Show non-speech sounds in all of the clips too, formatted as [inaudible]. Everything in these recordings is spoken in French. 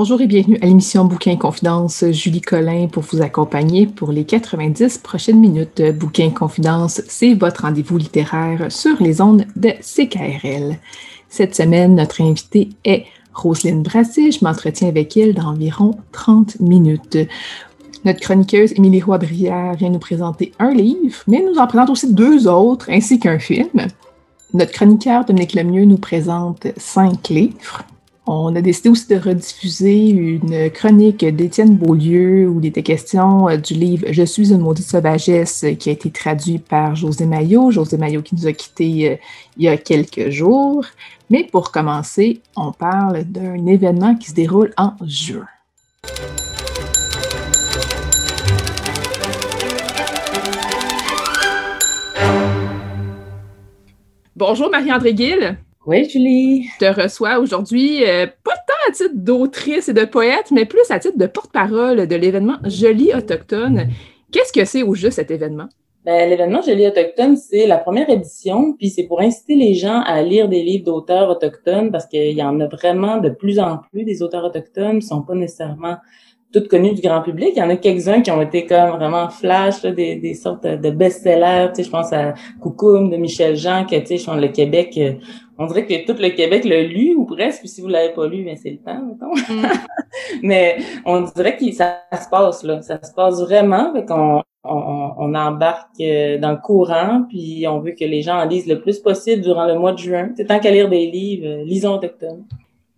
Bonjour et bienvenue à l'émission Bouquin Confidence. Julie Collin pour vous accompagner pour les 90 prochaines minutes. Bouquin Confidence, c'est votre rendez-vous littéraire sur les ondes de CKRL. Cette semaine, notre invitée est Roselyne Brassé. Je m'entretiens avec elle dans environ 30 minutes. Notre chroniqueuse Émilie Roy-Brière vient nous présenter un livre, mais nous en présente aussi deux autres, ainsi qu'un film. Notre chroniqueur Dominique Lemieux nous présente cinq livres. On a décidé aussi de rediffuser une chronique d'Étienne Beaulieu où il était question euh, du livre Je suis une maudite sauvagesse qui a été traduit par José Maillot. José Maillot qui nous a quittés euh, il y a quelques jours. Mais pour commencer, on parle d'un événement qui se déroule en juin. Bonjour Marie-André Gill. Oui, Julie. Je te reçois aujourd'hui, euh, pas tant à titre d'autrice et de poète, mais plus à titre de porte-parole de l'événement Jolie Autochtone. Qu'est-ce que c'est au juste cet événement? Ben, l'événement Jolie Autochtone, c'est la première édition, puis c'est pour inciter les gens à lire des livres d'auteurs autochtones parce qu'il y en a vraiment de plus en plus des auteurs autochtones qui sont pas nécessairement toutes connues du grand public. Il y en a quelques-uns qui ont été comme vraiment flash, des, des sortes de best-sellers. Tu sais, je pense à Coucoum de Michel Jean, que tu sais, le Québec, euh, on dirait que tout le Québec l'a lu ou presque. si vous l'avez pas lu, ben c'est le temps, mettons. Mm. [laughs] Mais on dirait que ça, se passe là, ça se passe vraiment. Fait qu'on on, on, embarque euh, dans le courant, puis on veut que les gens en lisent le plus possible durant le mois de juin. C'est tant qu'à lire des livres, euh, lisons autochtones.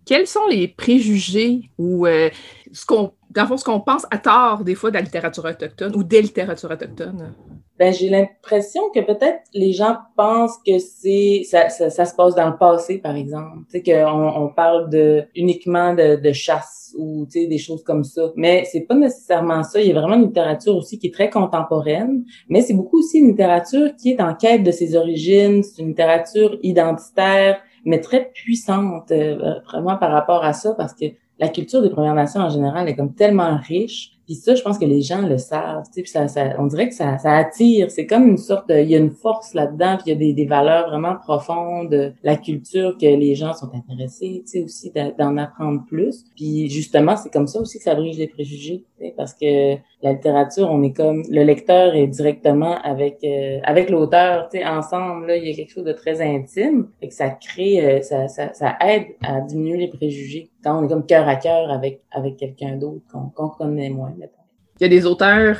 Quels sont les préjugés ou ce qu'on dans ce qu'on pense à tort des fois de la littérature autochtone ou des littératures autochtones? Ben, j'ai l'impression que peut-être les gens pensent que c'est ça, ça, ça, se passe dans le passé, par exemple. Tu sais, qu'on on parle de uniquement de, de chasse ou tu sais, des choses comme ça. Mais c'est pas nécessairement ça. Il y a vraiment une littérature aussi qui est très contemporaine, mais c'est beaucoup aussi une littérature qui est en quête de ses origines. C'est une littérature identitaire, mais très puissante, euh, vraiment par rapport à ça, parce que la culture des Premières Nations en général est comme tellement riche. Puis ça, je pense que les gens le savent. Puis ça, ça, on dirait que ça, ça attire. C'est comme une sorte, de, il y a une force là-dedans. Puis il y a des, des valeurs vraiment profondes, la culture que les gens sont intéressés. Tu sais aussi d'en apprendre plus. Puis justement, c'est comme ça aussi que ça brise les préjugés. Parce que la littérature, on est comme le lecteur est directement avec euh, avec l'auteur, tu sais, ensemble. Là, il y a quelque chose de très intime et que ça crée, euh, ça, ça, aide à diminuer les préjugés quand on est comme cœur à cœur avec avec quelqu'un d'autre qu'on connaît moins. Il y a des auteurs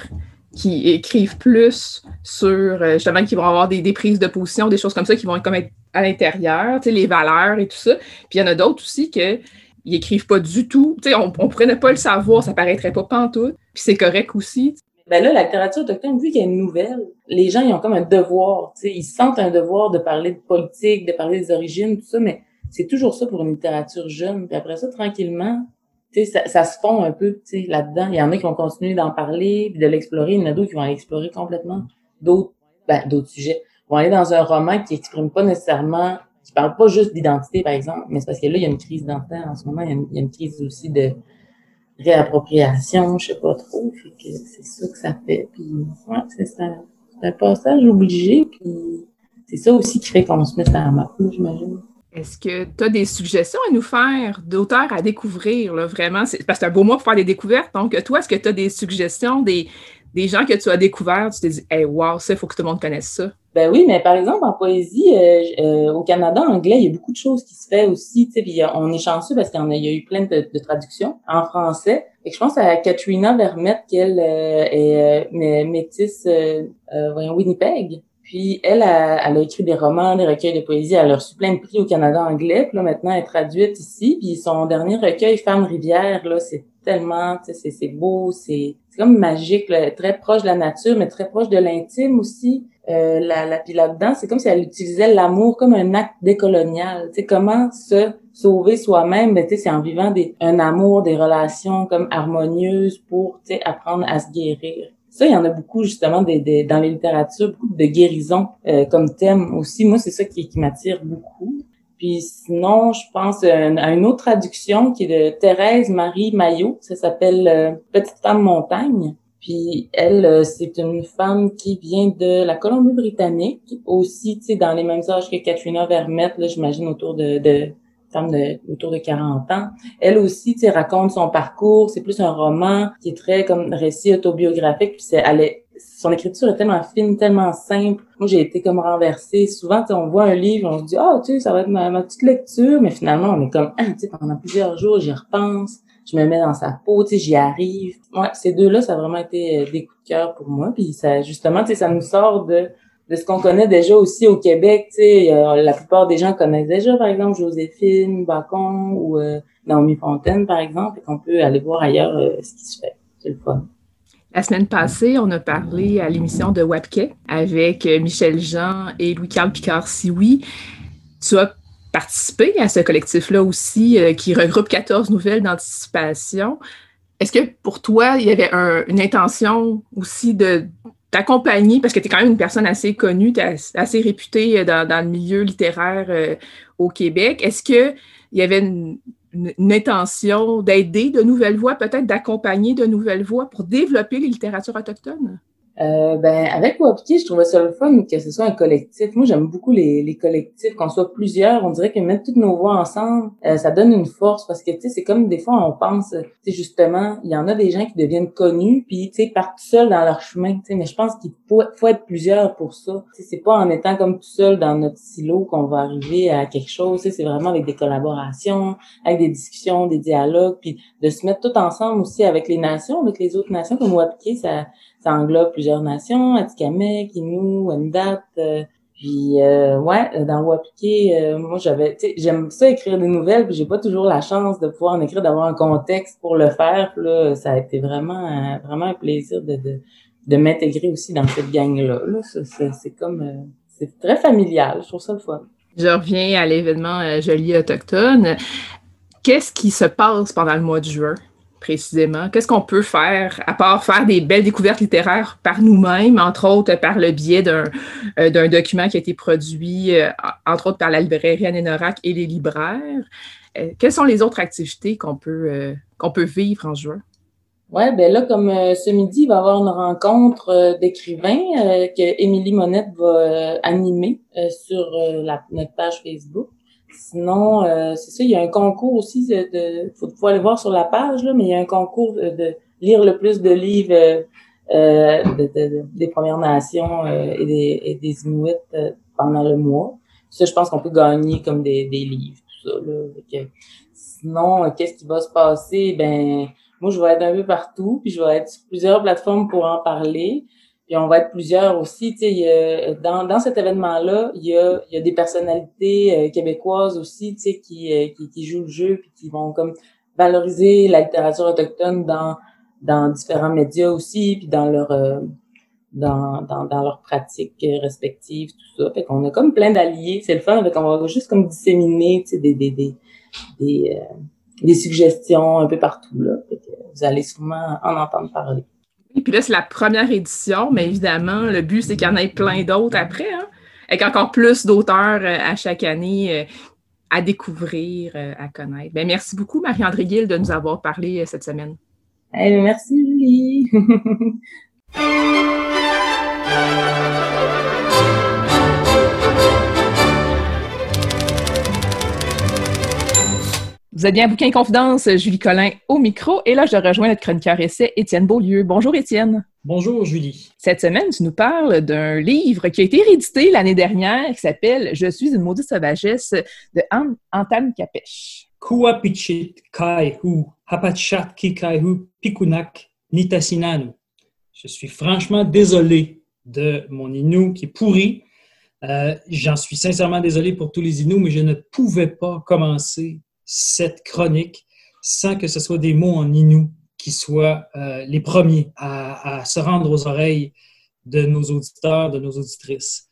qui écrivent plus sur euh, justement qui vont avoir des, des, prises de position, des choses comme ça qui vont être comme à l'intérieur, tu sais, les valeurs et tout ça. Puis il y en a d'autres aussi que ils écrivent pas du tout. On, on pourrait ne pas le savoir, ça paraîtrait pas pantoute. Puis c'est correct aussi. Ben là, la littérature autochtone, vu a une nouvelle, les gens, ils ont comme un devoir, tu sais, ils sentent un devoir de parler de politique, de parler des origines, tout ça, mais c'est toujours ça pour une littérature jeune. Puis après ça, tranquillement, tu sais, ça, se fond un peu, tu sais, là-dedans. Il y en a qui vont continuer d'en parler, puis de l'explorer. Il y en a d'autres qui vont l'explorer complètement. D'autres, ben, d'autres sujets vont aller dans un roman qui exprime pas nécessairement je parle pas juste d'identité, par exemple, mais c'est parce que là, il y a une crise d'identité en ce moment, il y, a une, crise aussi de réappropriation, je sais pas trop. c'est ça que ça fait. Puis, ouais, c'est un passage obligé, puis c'est ça aussi qui fait qu'on se met à la map, j'imagine. Est-ce que tu as des suggestions à nous faire d'auteurs à découvrir, là, vraiment? parce que c'est un beau mois pour faire des découvertes. Donc, toi, est-ce que tu as des suggestions, des, des gens que tu as découverts, tu t'es dit, hey, wow, ça, il faut que tout le monde connaisse ça? Ben oui, mais par exemple, en poésie, euh, euh, au Canada anglais, il y a beaucoup de choses qui se fait aussi. Tu sais, on est chanceux parce qu'il y, a, y a eu plein de, traductions en français. Et je pense à Katrina Vermette, qu'elle euh, est métisse voyons, Winnipeg. Puis elle, a, elle a écrit des romans, des recueils de poésie. Elle a reçu plein de prix au Canada anglais. Puis là, maintenant, elle est traduite ici. Puis son dernier recueil, Femme rivière, là, c'est tellement, c'est beau, c'est comme magique, très proche de la nature, mais très proche de l'intime aussi. Euh, la, la, puis là-dedans, c'est comme si elle utilisait l'amour comme un acte décolonial. Tu comment se sauver soi-même, mais tu sais, c'est en vivant des, un amour, des relations comme harmonieuses pour, tu apprendre à se guérir. Ça, il y en a beaucoup justement des, des dans les littératures, beaucoup de guérison euh, comme thème aussi. Moi, c'est ça qui, qui m'attire beaucoup. Puis sinon, je pense à une autre traduction qui est de Thérèse Marie Maillot. Ça s'appelle euh, Petite femme montagne. Puis elle, euh, c'est une femme qui vient de la Colombie-Britannique, aussi, tu sais, dans les mêmes âges que Katrina Vermette, là, j'imagine autour de, de de autour de 40 ans. Elle aussi, tu sais, raconte son parcours. C'est plus un roman qui est très comme récit autobiographique. Puis c'est, elle est, son écriture est tellement fine, tellement simple. Moi, j'ai été comme renversée. Souvent, on voit un livre, on se dit, ah, tu sais, ça va être ma, ma, petite lecture, mais finalement, on est comme, ah, tu sais, pendant plusieurs jours, j'y repense je me mets dans sa peau, tu sais, j'y arrive. Ouais, ces deux-là, ça a vraiment été euh, des coups de cœur pour moi. Puis ça, justement, tu sais, ça nous sort de de ce qu'on connaît déjà aussi au Québec, tu sais, la plupart des gens connaissent déjà, par exemple, Joséphine Bacon ou euh, Naomi Fontaine, par exemple, et qu'on peut aller voir ailleurs euh, ce qui se fait. C'est le fun. La semaine passée, on a parlé à l'émission de Webquet avec Michel Jean et Louis-Carl Picard-Sioui. Tu as participer à ce collectif-là aussi, euh, qui regroupe 14 nouvelles d'anticipation. Est-ce que pour toi, il y avait une intention aussi de t'accompagner, parce que tu es quand même une personne assez connue, assez réputée euh, dans, le milieu littéraire euh, au Québec. Est-ce qu'il y avait une, une intention d'aider de nouvelles voix, peut-être d'accompagner de nouvelles voix pour développer les littératures autochtones? Euh, ben, avec Wapki, je trouvais ça le fun que ce soit un collectif. Moi, j'aime beaucoup les, les collectifs, qu'on soit plusieurs. On dirait que mettre toutes nos voix ensemble, euh, ça donne une force parce que, tu sais, c'est comme des fois, on pense, tu sais, justement, il y en a des gens qui deviennent connus puis, tu sais, partent seuls dans leur chemin, tu sais, mais je pense qu'il faut, être plusieurs pour ça. Tu sais, c'est pas en étant comme tout seul dans notre silo qu'on va arriver à quelque chose, tu sais, c'est vraiment avec des collaborations, avec des discussions, des dialogues, puis de se mettre tout ensemble aussi avec les nations, avec les autres nations, comme Wapki, ça ça englobe plusieurs nations, Atikamek, Innu, Wendat. Euh, puis euh, ouais, dans Wapike, euh, moi j'avais, j'aime ça écrire des nouvelles, puis j'ai pas toujours la chance de pouvoir en écrire, d'avoir un contexte pour le faire. Là, ça a été vraiment, vraiment un plaisir de, de, de m'intégrer aussi dans cette gang-là. Là, c'est comme, c'est très familial. Je trouve ça le fun. Je reviens à l'événement Joli Autochtone. Qu'est-ce qui se passe pendant le mois de juin? Précisément? Qu'est-ce qu'on peut faire, à part faire des belles découvertes littéraires par nous-mêmes, entre autres par le biais d'un euh, document qui a été produit, euh, entre autres par la librairie Anénorac et les libraires? Euh, quelles sont les autres activités qu'on peut, qu'on peut vivre en juin? Oui, ben là, comme ce midi, il va y avoir une rencontre d'écrivains que Émilie Monette va animer sur la, notre page Facebook. Sinon, euh, c'est ça, il y a un concours aussi de, de faut, aller voir sur la page là, mais il y a un concours de, lire le plus de livres euh, euh de, des Premières Nations et des, et des Inuits pendant le mois. Ça, je pense qu'on peut gagner comme des, des livres, tout ça. Là. sinon, qu'est-ce qui va se passer? Ben, moi, je vais être un peu partout, puis je vais être sur plusieurs plateformes pour en parler. Puis on va être plusieurs aussi. Tu sais, dans, dans cet événement-là, il y a, il y a des personnalités euh, québécoises aussi, tu sais, qui, euh, qui, qui, jouent le jeu puis qui vont comme valoriser la littérature autochtone dans dans différents médias aussi, puis dans leur euh, dans, dans, dans leurs pratiques respectives, tout ça. Fait qu'on a comme plein d'alliés. C'est le fun, fait qu'on va juste comme disséminer, tu sais, des des des des, des suggestions un peu partout là. Fait que vous allez sûrement en entendre parler. Et puis là, c'est la première édition, mais évidemment, le but, c'est qu'il y en ait plein d'autres après, hein? avec encore plus d'auteurs euh, à chaque année euh, à découvrir, euh, à connaître. Ben, merci beaucoup, Marie-André Gill, de nous avoir parlé cette semaine. merci, Julie. [laughs] Vous êtes bien à Bouquin Confidence, Julie Collin au micro. Et là, je rejoins notre chroniqueur essai, Étienne Beaulieu. Bonjour, Étienne. Bonjour Julie. Cette semaine, tu nous parles d'un livre qui a été réédité l'année dernière qui s'appelle Je suis une maudite sauvagesse de Antan Kapesh. Kuapichit Kaihu, Hapachat Kikaihu, Pikunak, Nitasinanu. Je suis franchement désolé de mon Inou qui est pourri. Euh, j'en suis sincèrement désolé pour tous les Inuits, mais je ne pouvais pas commencer cette chronique sans que ce soit des mots en Inou qui soient euh, les premiers à, se rendre aux oreilles de nos auditeurs, de nos auditrices,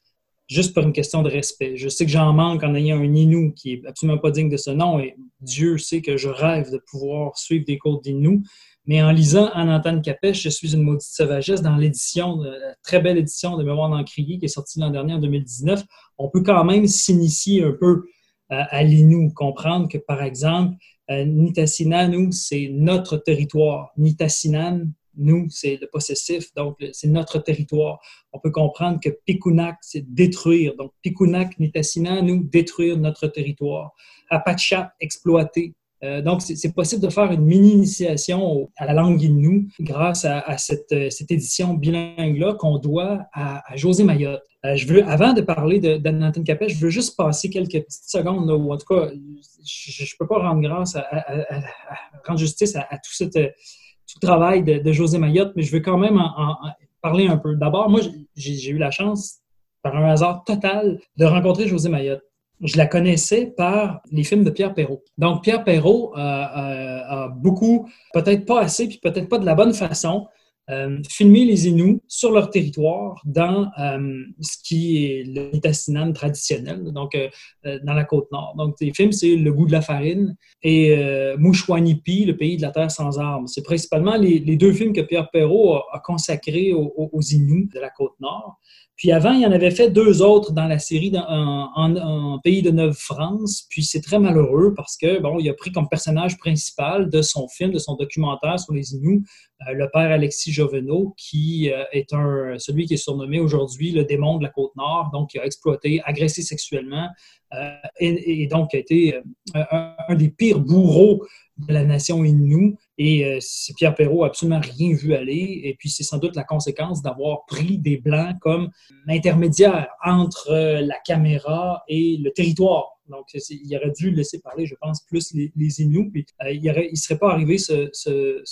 juste pour une question de respect. Je sais que j'en manque en ayant un Inou qui est absolument pas digne de ce nom, et Dieu sait que je rêve de pouvoir suivre des cours d'Inou, mais en lisant Anantane Capèche, Je suis une maudite sauvagesse, dans l'édition, la très belle édition de Mémoire d'Encrier qui est sortie l'an dernier en 2019, on peut quand même s'initier un peu euh, à l'Inou, comprendre que, par exemple, euh, Nitassinan, nous, c'est notre territoire. Nitassinan, nous, c'est le possessif, donc c'est notre territoire. On peut comprendre que Pikunak, c'est détruire. Donc, Pikunak, Nitassinan, nous, détruire notre territoire. Apacha, exploiter. Euh, donc, c'est possible de faire une mini-initiation à la langue Innu grâce à, cette, édition bilingue-là qu'on doit à, José Mayotte. Euh, je veux, avant de parler de Capet, je veux juste passer quelques petites secondes, ou en tout cas, je ne peux pas rendre grâce à, rendre justice à, tout, ce travail de, José Mayotte, mais je veux quand même en parler un peu. D'abord, moi, j'ai eu la chance, par un hasard total, de rencontrer José Mayotte je la connaissais par les films de Pierre Perrault. Donc, Pierre Perrault euh, euh, a beaucoup, peut-être pas assez, puis peut-être pas de la bonne façon, euh, filmé les Inuits sur leur territoire dans ce qui est le traditionnel, donc dans la côte nord. Donc, les films, c'est Le goût de la farine et Mouchouanipi, le pays de la terre sans armes. C'est principalement les, deux films que Pierre Perrault a, consacrés aux, aux Inuits de la côte nord. Puis avant, il en avait fait deux autres dans la série en, Pays de Neuve-France. Puis c'est très malheureux parce que, bon, il a pris comme personnage principal de son film, de son documentaire sur les Inuits, euh, le père Alexis Jovenot, qui euh, est un, celui qui est surnommé aujourd'hui le démon de la Côte-Nord, donc qui a exploité, agressé sexuellement euh, et, donc a été un, des pires bourreaux de la nation Innu. Et euh, Pierre Perrault n'a absolument rien vu aller. Et puis, c'est sans doute la conséquence d'avoir pris des Blancs comme intermédiaire entre euh, la caméra et le territoire. Donc, il aurait dû laisser parler, je pense, plus les, les. Puis, euh, il ne serait pas arrivé ce,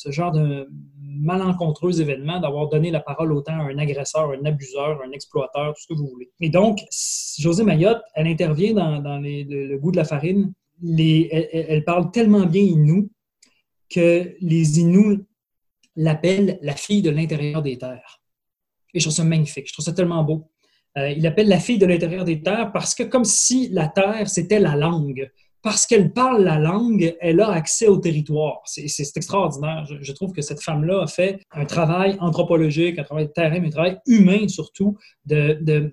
genre de malencontreux événement d'avoir donné la parole autant à un agresseur, un abuseur, un exploiteur, tout ce que vous voulez. Et donc, José Mayotte, elle intervient dans, le, goût de la farine elle, parle tellement bien Innu que les Inuits l'appellent la fille de l'intérieur des terres. Et je trouve ça magnifique, je trouve ça tellement beau. Euh, il la fille de l'intérieur des terres parce que comme si la terre, c'était la langue. Parce qu'elle parle la langue, elle a accès au territoire. C'est extraordinaire. Je, trouve que cette femme-là a fait un travail anthropologique, un travail de terrain, mais un travail humain surtout, de, de,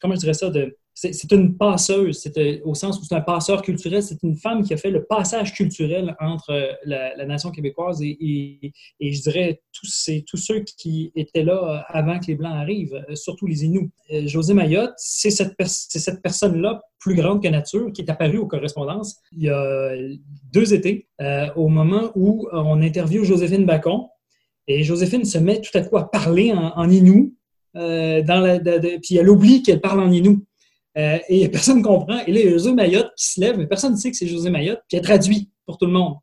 comment je dirais ça, de, c'est une passeuse, c'est au sens où c'est un passeur culturel, c'est une femme qui a fait le passage culturel entre euh, la, nation québécoise et, je dirais tous, tous ceux qui étaient là euh, avant que les Blancs arrivent, euh, surtout les Inuits. José Mayotte, c'est cette, personne-là plus grande que nature qui est apparue aux correspondances il y a deux étés, au moment où on interviewe Joséphine Bacon. Et Joséphine se met tout à coup à parler en, en Inou, puis elle oublie qu'elle parle en Inou. Euh, et personne ne comprend. Et là, il y a José Mayotte qui se lève, mais personne ne sait que c'est José Mayotte, puis elle traduit pour tout le monde.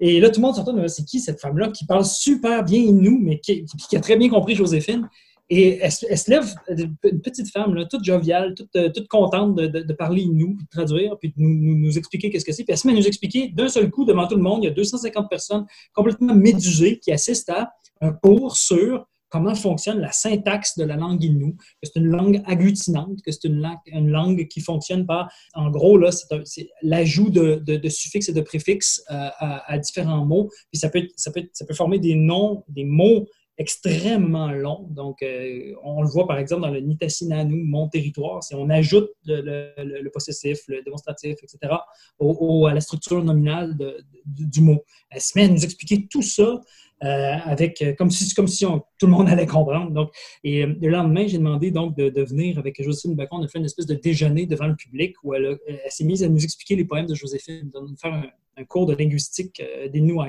Et là, tout le monde s'entend, c'est qui cette femme-là qui parle super bien nous, mais qui, a très bien compris Joséphine? Et elle, se lève, une petite femme, toute joviale, toute, euh, contente de, parler nous, de traduire, puis de nous, nous, expliquer qu'est-ce que c'est. Puis elle se met à nous expliquer d'un seul coup devant tout le monde. Il y a 250 personnes complètement médusées qui assistent à un cours sur comment fonctionne la syntaxe de la langue Innu, que c'est une langue agglutinante, que c'est une, langue qui fonctionne par, en gros, c'est l'ajout de, suffixes et de préfixes euh, à, différents mots. Puis ça peut, peut, peut former des noms, des mots extrêmement longs. Donc, euh, on le voit par exemple dans le Nitasinanu, mon territoire, si on ajoute le, possessif, le démonstratif, etc., à la structure nominale du mot. Elle se met à nous expliquer tout ça euh, avec comme si comme si tout le monde allait comprendre. Donc, et le lendemain, j'ai demandé donc de, venir avec Joséphine Bacon. On a fait une espèce de déjeuner devant le public où elle, s'est mise à nous expliquer les poèmes de Joséphine, de nous faire un, cours de linguistique euh, des New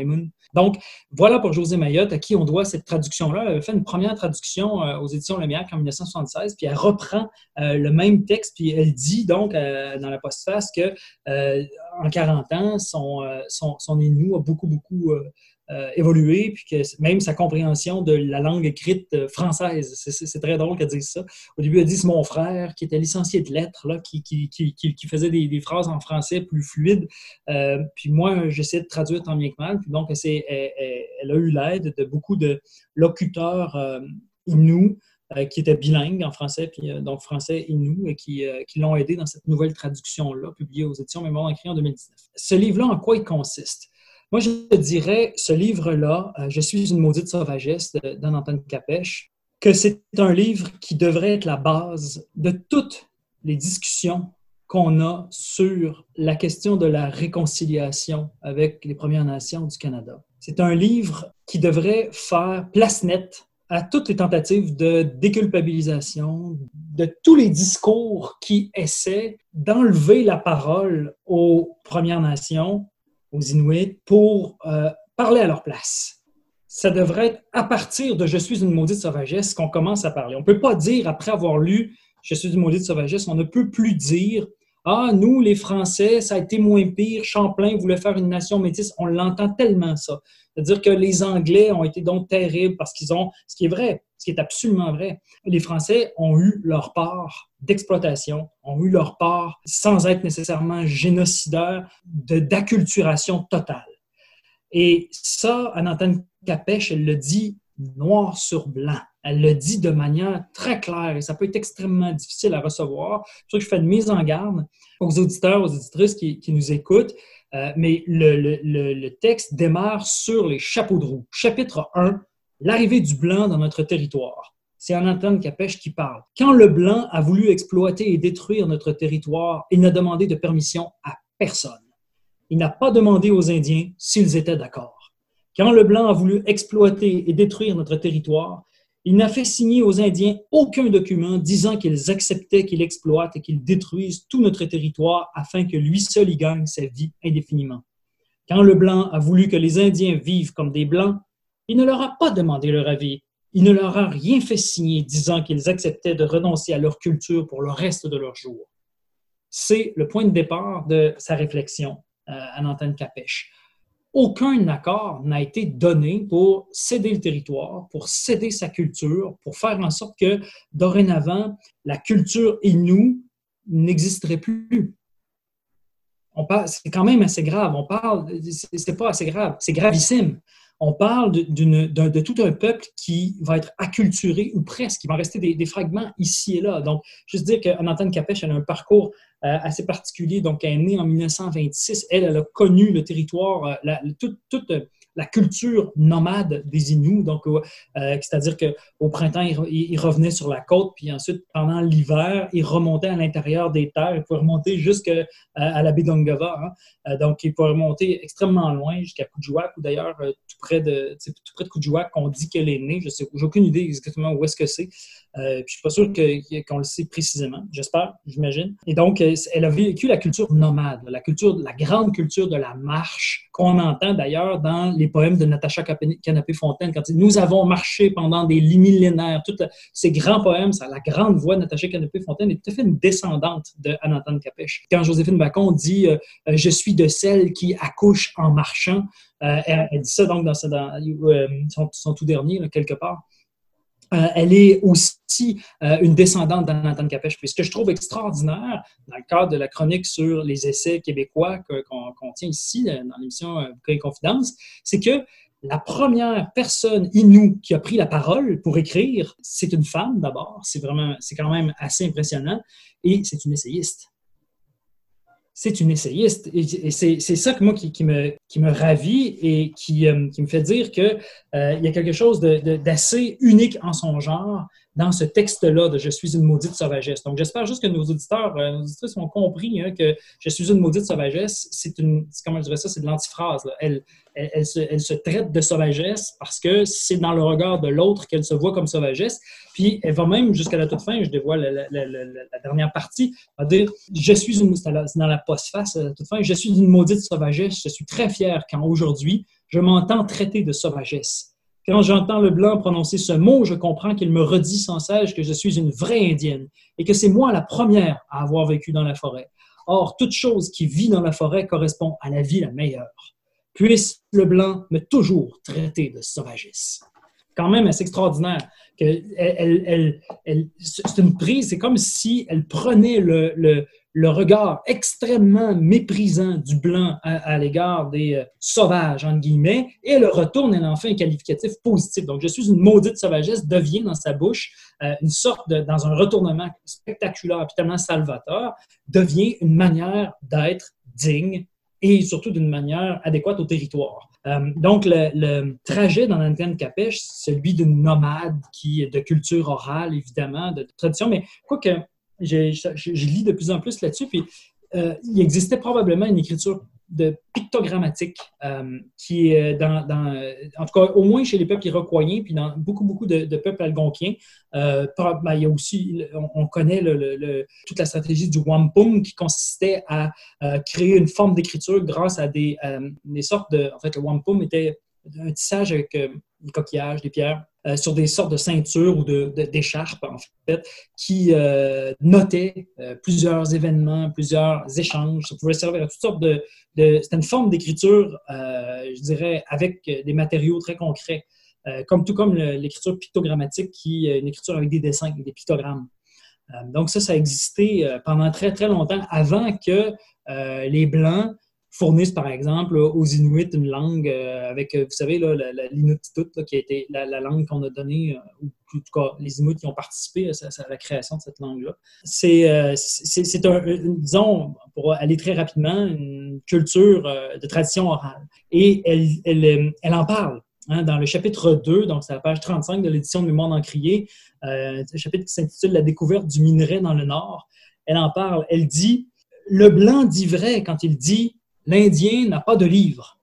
Donc, voilà pour José Mayotte, à qui on doit cette traduction-là. Elle avait fait une première traduction euh, aux éditions Lemierre en 1976, puis elle reprend euh, le même texte, puis elle dit donc dans la postface que en 40 ans, son, son, son a beaucoup, beaucoup euh, évolué, puis que même sa compréhension de la langue écrite euh, française, c'est très drôle qu'elle dise ça. Au début, elle dit c'est mon frère qui était licencié de lettres, là, qui, qui, qui, qui faisait des, phrases en français plus fluides. Euh, puis moi, j'essaie de traduire tant bien que mal. Puis donc, elle, elle, a eu l'aide de beaucoup de locuteurs euh, inuits qui étaient bilingues en français, puis donc français inou, et qui, qui l'ont aidé dans cette nouvelle traduction-là, publiée aux éditions Mémoire écrit en 2019. Ce livre-là, en quoi il consiste? Moi, je dirais, ce livre-là, euh, Je suis une maudite sauvagesse d'Anne Antoine Capèche, que c'est un livre qui devrait être la base de toutes les discussions qu'on a sur la question de la réconciliation avec les Premières Nations du Canada. C'est un livre qui devrait faire place nette à toutes les tentatives de déculpabilisation, de tous les discours qui essaient d'enlever la parole aux Premières Nations aux Inuits pour euh, parler à leur place. Ça devrait être à partir de Je suis une maudite sauvagesse qu'on commence à parler. On ne peut pas dire, après avoir lu Je suis une maudite sauvagesse, on ne peut plus dire Ah, nous, les Français, ça a été moins pire, Champlain voulait faire une nation métisse. On l'entend tellement, ça. C'est-à-dire que les Anglais ont été donc terribles parce qu'ils ont, ce qui est vrai, ce qui est absolument vrai, les Français ont eu leur part d'exploitation, ont eu leur part, sans être nécessairement génocidaires, d'acculturation totale. Et ça, Anatane Capèche, elle le dit noir sur blanc. Elle le dit de manière très claire et ça peut être extrêmement difficile à recevoir. C'est que je fais une mise en garde aux auditeurs, aux auditrices qui, nous écoutent. Euh, mais le, texte démarre sur les chapeaux de roue. Chapitre 1, l'arrivée du blanc dans notre territoire. C'est Anatole Capèche qui parle. Quand le blanc a voulu exploiter et détruire notre territoire, il n'a demandé de permission à personne. Il n'a pas demandé aux Indiens s'ils étaient d'accord. Quand le blanc a voulu exploiter et détruire notre territoire, il n'a fait signer aux Indiens aucun document disant qu'ils acceptaient qu'il exploite et qu'il détruise tout notre territoire afin que lui seul y gagne sa vie indéfiniment. Quand le blanc a voulu que les Indiens vivent comme des blancs, il ne leur a pas demandé leur avis. Il ne leur a rien fait signer disant qu'ils acceptaient de renoncer à leur culture pour le reste de leur jours. C'est le point de départ de sa réflexion euh, à l'antenne Capèche aucun accord n'a été donné pour céder le territoire, pour céder sa culture, pour faire en sorte que dorénavant, la culture nous n'existerait plus. C'est quand même assez grave. On parle, c'est pas assez grave, c'est gravissime. On parle de, de, tout un peuple qui va être acculturé ou presque. Il va rester des, fragments ici et là. Donc, juste dire qu'Anatane Capèche a un parcours euh, assez particulier. Donc, elle est née en 1926. Elle, elle a connu le territoire, euh, la, toute, toute la culture nomade des Inuits. Donc, euh, euh, c'est-à-dire qu'au printemps, ils, revenaient sur la côte, puis ensuite, pendant l'hiver, ils remontaient à l'intérieur des terres. Ils pouvaient remonter jusqu'à euh, à la baie d'Ongava. Hein. donc, ils pouvaient remonter extrêmement loin, jusqu'à Kuujjuaq, ou d'ailleurs, tout près de tout près de Kuujjuaq, on dit qu'elle est née. Je sais, j'ai aucune idée exactement où est-ce que c'est. Euh, puis je suis pas sûr qu'on le sait précisément. J'espère, j'imagine. Et donc, elle a vécu la culture nomade, la culture, la grande culture de la marche qu'on entend d'ailleurs dans les poèmes de Natacha Canapé-Fontaine, quand Nous avons marché pendant des millénaires. Tous ces grands poèmes, la grande voix de Natacha Canapé-Fontaine est tout à fait une descendante de Anatole Capèche. Quand Joséphine Bacon dit euh, euh, Je suis de celle qui accouche en marchant euh, elle, dit ça donc dans, son, tout dernier, quelque part. Elle est aussi une descendante d'Anatole Capèche. Ce que je trouve extraordinaire dans le cadre de la chronique sur les essais québécois qu'on tient ici dans l'émission et Confidence, c'est que la première personne inoue qui a pris la parole pour écrire, c'est une femme d'abord. C'est vraiment, c'est quand même assez impressionnant. Et c'est une essayiste c'est une essayiste. Et c'est ça que moi qui, me, qui me ravit et qui, euh, qui me fait dire qu'il euh, y a quelque chose d'assez unique en son genre dans ce texte-là de Je suis une maudite sauvagesse. Donc, j'espère juste que nos auditeurs, euh, nos ont compris hein, que Je suis une maudite sauvagesse, c'est une, comment je dirais ça, c'est de l'antiphrase. Elle, elle, se, traite de sauvagesse parce que c'est dans le regard de l'autre qu'elle se voit comme sauvagesse. Puis elle va même jusqu'à la toute fin, je dévoile la, dernière partie, à dire Je suis une, dans la postface, à toute fin, je suis une maudite sauvagesse. Je suis très fier quand aujourd'hui, je m'entends traiter de sauvagesse. Quand j'entends le blanc prononcer ce mot, je comprends qu'il me redit sans cesse que je suis une vraie indienne et que c'est moi la première à avoir vécu dans la forêt. Or, toute chose qui vit dans la forêt correspond à la vie la meilleure puisse le blanc me toujours traiter de sauvagesse. Quand même, c'est extraordinaire. Que elle, c'est une prise, c'est comme si elle prenait le, regard extrêmement méprisant du blanc à, l'égard des euh, sauvages, entre guillemets, et elle retourne, elle en fait un qualificatif positif. Donc, je suis une maudite sauvagesse, devient dans sa bouche euh, une sorte dans un retournement spectaculaire, tellement salvateur, devient une manière d'être digne et surtout d'une manière adéquate au territoire. Euh, donc, le, trajet dans l'antenne Capèche, celui d'une nomade qui de culture orale, évidemment, de, tradition, mais quoi que je, je, lis de plus en plus là-dessus, puis euh, il existait probablement une écriture de pictogrammatique euh, qui est dans, en tout cas, au moins chez les peuples iroquois, puis dans beaucoup, beaucoup de, peuples algonquiens. Euh, ben, il y a aussi, on, connaît toute la stratégie du wampum qui consistait à euh, créer une forme d'écriture grâce à des, des, sortes de. En fait, le wampum était un tissage avec des coquillages, des pierres, euh, sur des sortes de ceintures ou d'écharpes, en fait, qui euh, notaient euh, plusieurs événements, plusieurs échanges. Ça pouvait servir à toutes sortes de... C'était une forme d'écriture, je dirais, avec des matériaux très concrets, comme tout comme l'écriture pictogrammatique, qui est une écriture avec des dessins, avec des pictogrammes. donc ça, ça a existé pendant très, très longtemps, avant que les Blancs fournissent, par exemple, aux Inuits une langue euh, avec, euh, vous savez, l'Inuktitut, qui a été la, langue qu'on a donnée, euh, ou en tout cas, les Inuits qui ont participé à, la création de cette langue-là. C'est, un, disons, pour aller très rapidement, une culture de tradition orale. Et elle, elle, elle en parle. Hein, dans le chapitre 2, donc c'est la page 35 de l'édition de Mémoire d'Encrier, euh, chapitre qui s'intitule La découverte du minerai dans le Nord. Elle en parle. Elle dit Le blanc dit vrai quand il dit l'Indien n'a pas de livre.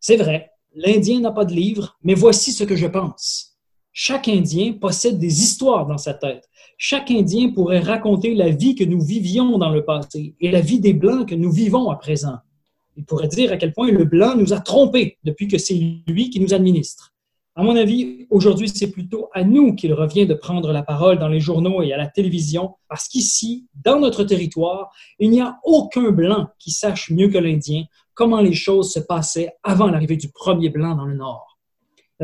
C'est vrai, l'Indien n'a pas de livre, mais voici ce que je pense. Chaque Indien possède des histoires dans sa tête. Chaque Indien pourrait raconter la vie que nous vivions dans le passé et la vie des Blancs que nous vivons à présent. Il pourrait dire à quel point le Blanc nous a trompés depuis que c'est lui qui nous administre. À mon avis, aujourd'hui, c'est plutôt à nous qu'il revient de prendre la parole dans les journaux et à la télévision, parce qu'ici, dans notre territoire, il n'y a aucun blanc qui sache mieux que l'Indien comment les choses se passaient avant l'arrivée du premier blanc dans le Nord.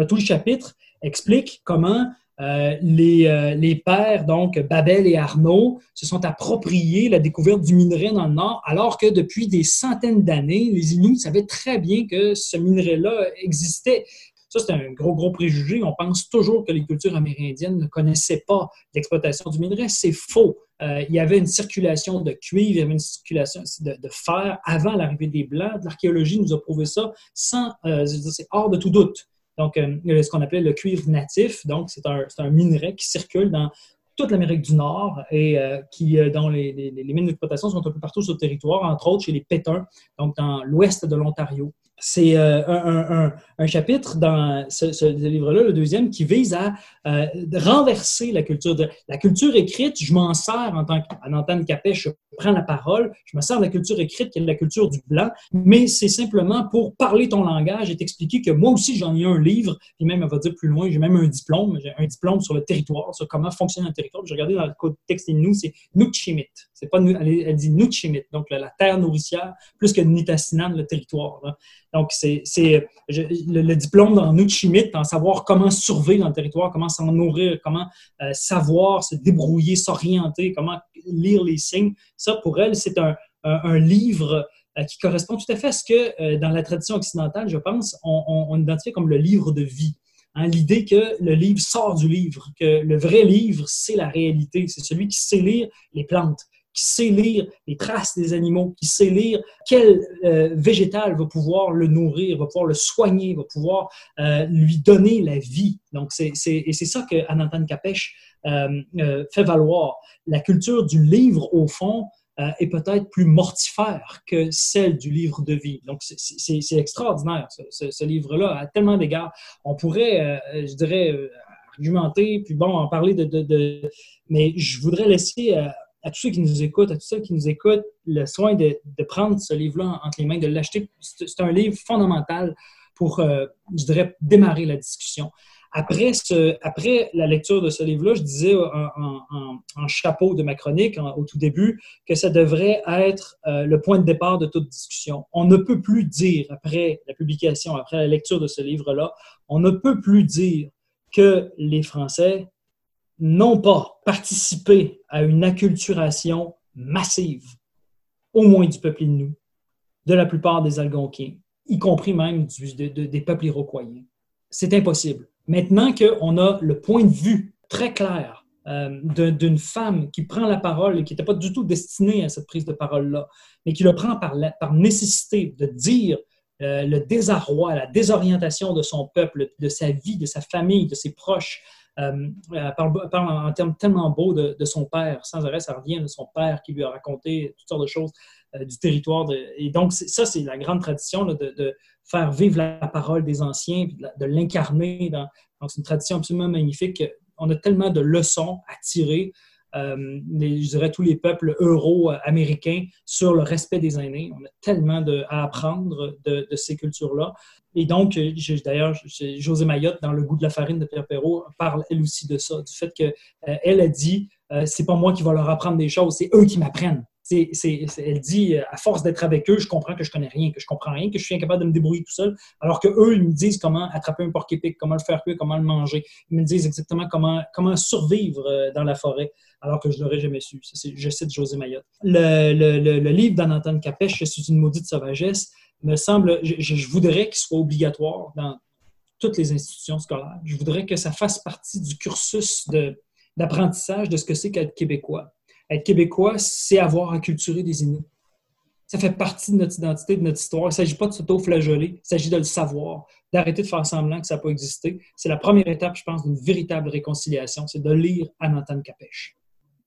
tout le chapitre explique comment euh, les, euh, les, pères, donc Babel et Arnaud, se sont appropriés la découverte du minerai dans le Nord, alors que depuis des centaines d'années, les Inuits savaient très bien que ce minerai-là existait. Ça, c'est un gros, gros préjugé. On pense toujours que les cultures amérindiennes ne connaissaient pas l'exploitation du minerai. C'est faux. Euh, il y avait une circulation de cuivre, il y avait une circulation de, fer avant l'arrivée des Blancs. L'archéologie nous a prouvé ça sans, euh, c'est hors de tout doute. Donc, euh, ce qu'on appelait le cuivre natif, donc c'est un, un, minerai qui circule dans toute l'Amérique du Nord et qui, dont les, les, les mines d'exploitation sont un peu partout sur le territoire, entre autres chez les Pétins, donc dans l'ouest de l'Ontario c'est euh, un, chapitre dans ce, livre-là, le deuxième, qui vise à euh, renverser la culture. De, la culture écrite, je m'en sers en tant qu'Antoine Capet, je prends la parole, je me sers de la culture écrite qui est la culture du blanc, mais c'est simplement pour parler ton langage et t'expliquer que moi aussi j'en ai un livre, puis même, elle va dire plus loin, j'ai même un diplôme, j'ai un diplôme sur le territoire, sur comment fonctionne un territoire. J'ai regardé dans le texte nous, c'est Nutchimit. C'est pas, elle, dit Nutchimit, donc la, terre nourricière, plus que Nitassinan, le territoire. Donc, c'est le, diplôme dans Nutchimit, en savoir comment survivre dans le territoire, comment s'en nourrir, comment euh, savoir se débrouiller, s'orienter, comment lire les signes. Ça, pour elle, c'est un, livre euh, qui correspond tout à fait à ce que, euh, dans la tradition occidentale, je pense, on, identifie comme le livre de vie. Hein, l'idée que le livre sort du livre, que le vrai livre, c'est la réalité, c'est celui qui sait lire les plantes, qui sait lire les traces des animaux, qui sait lire quel euh, végétal va pouvoir le nourrir, va pouvoir le soigner, va pouvoir lui donner la vie. Donc, c'est, et c'est ça que Anantan Capèche euh, euh, fait valoir. La culture du livre, au fond, euh, est peut-être plus mortifère que celle du livre de vie. Donc, c'est extraordinaire, ce, livre-là, à tellement d'égards. On pourrait, euh, je dirais, euh, argumenter, puis bon, en parler de, de... Mais je voudrais laisser à tous ceux qui nous écoutent, à tous ceux qui nous écoutent, le soin de, prendre ce livre-là entre les mains, de l'acheter. C'est un livre fondamental pour, je dirais, démarrer la discussion. Après, après la lecture de ce livre-là, je disais en, chapeau de ma chronique au tout début que ça devrait être euh, le point de départ de toute discussion. On ne peut plus dire, après la publication, après la lecture de ce livre-là, on ne peut plus dire que les Français n'ont pas participé à une acculturation massive, au moins du peuple inou, de la plupart des Algonquins, y compris même des peuples iroquois. C'est impossible. Maintenant qu'on a le point de vue très clair euh, d'une femme qui prend la parole et qui n'était pas du tout destinée à cette prise de parole-là, mais qui le prend par, par nécessité de dire euh, le désarroi, la désorientation de son peuple, de sa vie, de sa famille, de ses proches, euh, parle, en termes tellement beaux de, son père. Sans arrêt, ça revient de son père qui lui a raconté toutes sortes de choses euh, du territoire. et donc, ça, c'est la grande tradition de, faire vivre la parole des anciens, de, l'incarner. Donc, c'est une tradition absolument magnifique. On a tellement de leçons à tirer, euh, je dirais tous les peuples euro-américains, sur le respect des aînés. On a tellement à apprendre de, ces cultures-là. Et donc, d'ailleurs, José Mayotte, dans Le goût de la farine de Pierre Perrault, parle elle aussi de ça, du fait qu'elle euh, a dit c'est pas moi qui va leur apprendre des choses, c'est eux qui m'apprennent elle dit, euh, à force d'être avec eux, je comprends que je connais rien, que je comprends rien, que je suis incapable de me débrouiller tout seul, alors que eux, ils me disent comment attraper un porc épic, comment le faire cuire, comment le manger. Ils me disent exactement comment, comment survivre euh, dans la forêt, alors que je l'aurais jamais su. je cite José Mayotte. Le, livre d'Anatole Capèche, C'est une maudite sauvagesse, me semble, je, je voudrais qu'il soit obligatoire dans toutes les institutions scolaires. Je voudrais que ça fasse partie du cursus d'apprentissage de ce que c'est qu'être québécois être québécois, c'est avoir acculturé des Inuits. Ça fait partie de notre identité, de notre histoire. Il ne s'agit pas de s'auto-flageller, il s'agit de le savoir, d'arrêter de faire semblant que ça n'a pas existé. C'est la première étape, je pense, d'une véritable réconciliation, c'est de lire Anatane Capèche.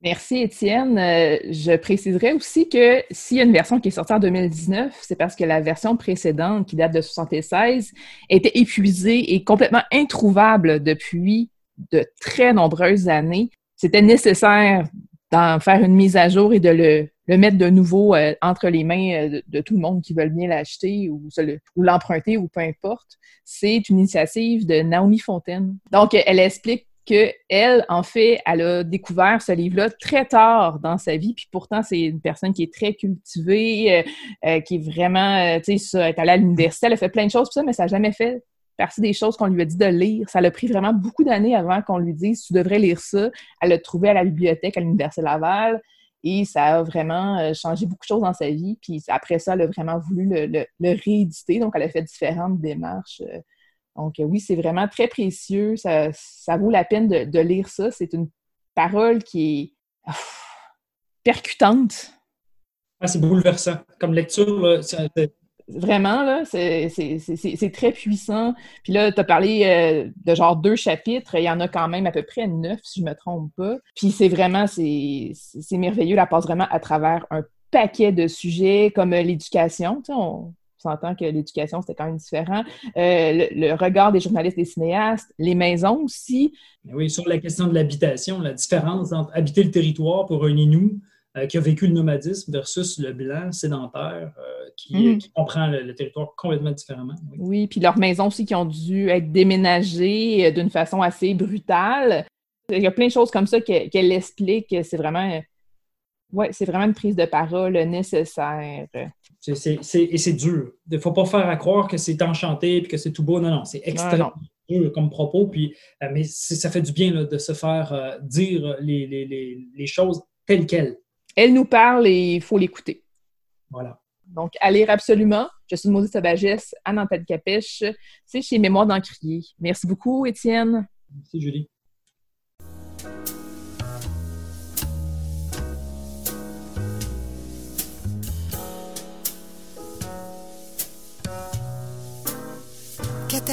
Merci, Étienne. Euh, je préciserai aussi que s'il y a une version qui est sortie en 2019, c'est parce que la version précédente, qui date de 76, était épuisée et complètement introuvable depuis de très nombreuses années. C'était nécessaire d'en faire une mise à jour et de le, mettre de nouveau euh, entre les mains euh, de, tout le monde qui veut bien l'acheter ou l'emprunter ou peu importe. C'est une initiative de Naomi Fontaine. Donc, elle explique que elle, en fait, elle a découvert ce livre-là très tard dans sa vie, puis pourtant c'est une personne qui est très cultivée, euh, qui est vraiment, tu sais, elle est allée à l'université, elle a fait plein de choses, ça, mais ça n'a jamais fait partie des choses qu'on lui a dit de lire. Ça l'a pris vraiment beaucoup d'années avant qu'on lui dise tu devrais lire ça. Elle l'a trouvé à la bibliothèque à l'Université Laval et ça a vraiment euh, changé beaucoup de choses dans sa vie. Puis après ça, elle a vraiment voulu le, rééditer. Donc, elle a fait différentes démarches. Donc, euh, oui, c'est vraiment très précieux. Ça, vaut la peine de, lire ça. C'est une parole qui est percutante. Ah, c'est bouleversant. Comme lecture, Vraiment, là, c'est très puissant. Puis là, tu as parlé euh, de genre deux chapitres. Il y en a quand même à peu près neuf, si je me trompe pas. Puis c'est vraiment, c'est merveilleux. La passe vraiment à travers un paquet de sujets comme euh, l'éducation. On, s'entend que l'éducation, c'était quand même différent. Euh, le, regard des journalistes, des cinéastes, les maisons aussi. Oui, sur la question de l'habitation, la différence entre habiter le territoire pour un Inou euh, qui a vécu le nomadisme versus le blanc sédentaire euh, mm. qui, comprend le, territoire complètement différemment. Oui. puis leurs maisons aussi qui ont dû être déménagées d'une façon assez brutale. Il y a plein de choses comme ça qu'elle explique. C'est vraiment, ouais, c'est vraiment une prise de parole nécessaire. et c'est dur. Il ne faut pas faire à croire que c'est enchanté et que c'est tout beau. Non, non, c'est extrêmement dur comme propos. Puis, mais ça fait du bien de se faire dire les, les choses telles quelles elle nous parle et il faut l'écouter. Voilà. Donc, à lire absolument. Je suis Maudit Sabagesse, Anne Antenne Capèche. C'est chez Mémoire d'Encrier. Merci beaucoup, Étienne. Merci, Julie.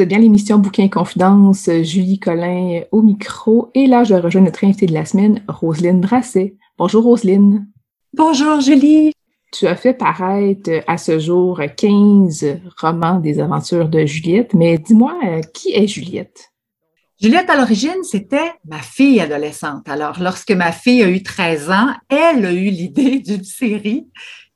Vous êtes bien l'émission Bouquin Confidence, Julie Collin au micro. Et là, je rejoins notre invitée de la semaine, Roselyne Brasset. Bonjour Roselyne. Bonjour Julie. Tu as fait paraître à ce jour 15 romans des aventures de Juliette, mais dis-moi, qui est Juliette? Juliette, à l'origine, c'était ma fille adolescente. Alors, lorsque ma fille a eu 13 ans, elle a eu l'idée [laughs] d'une série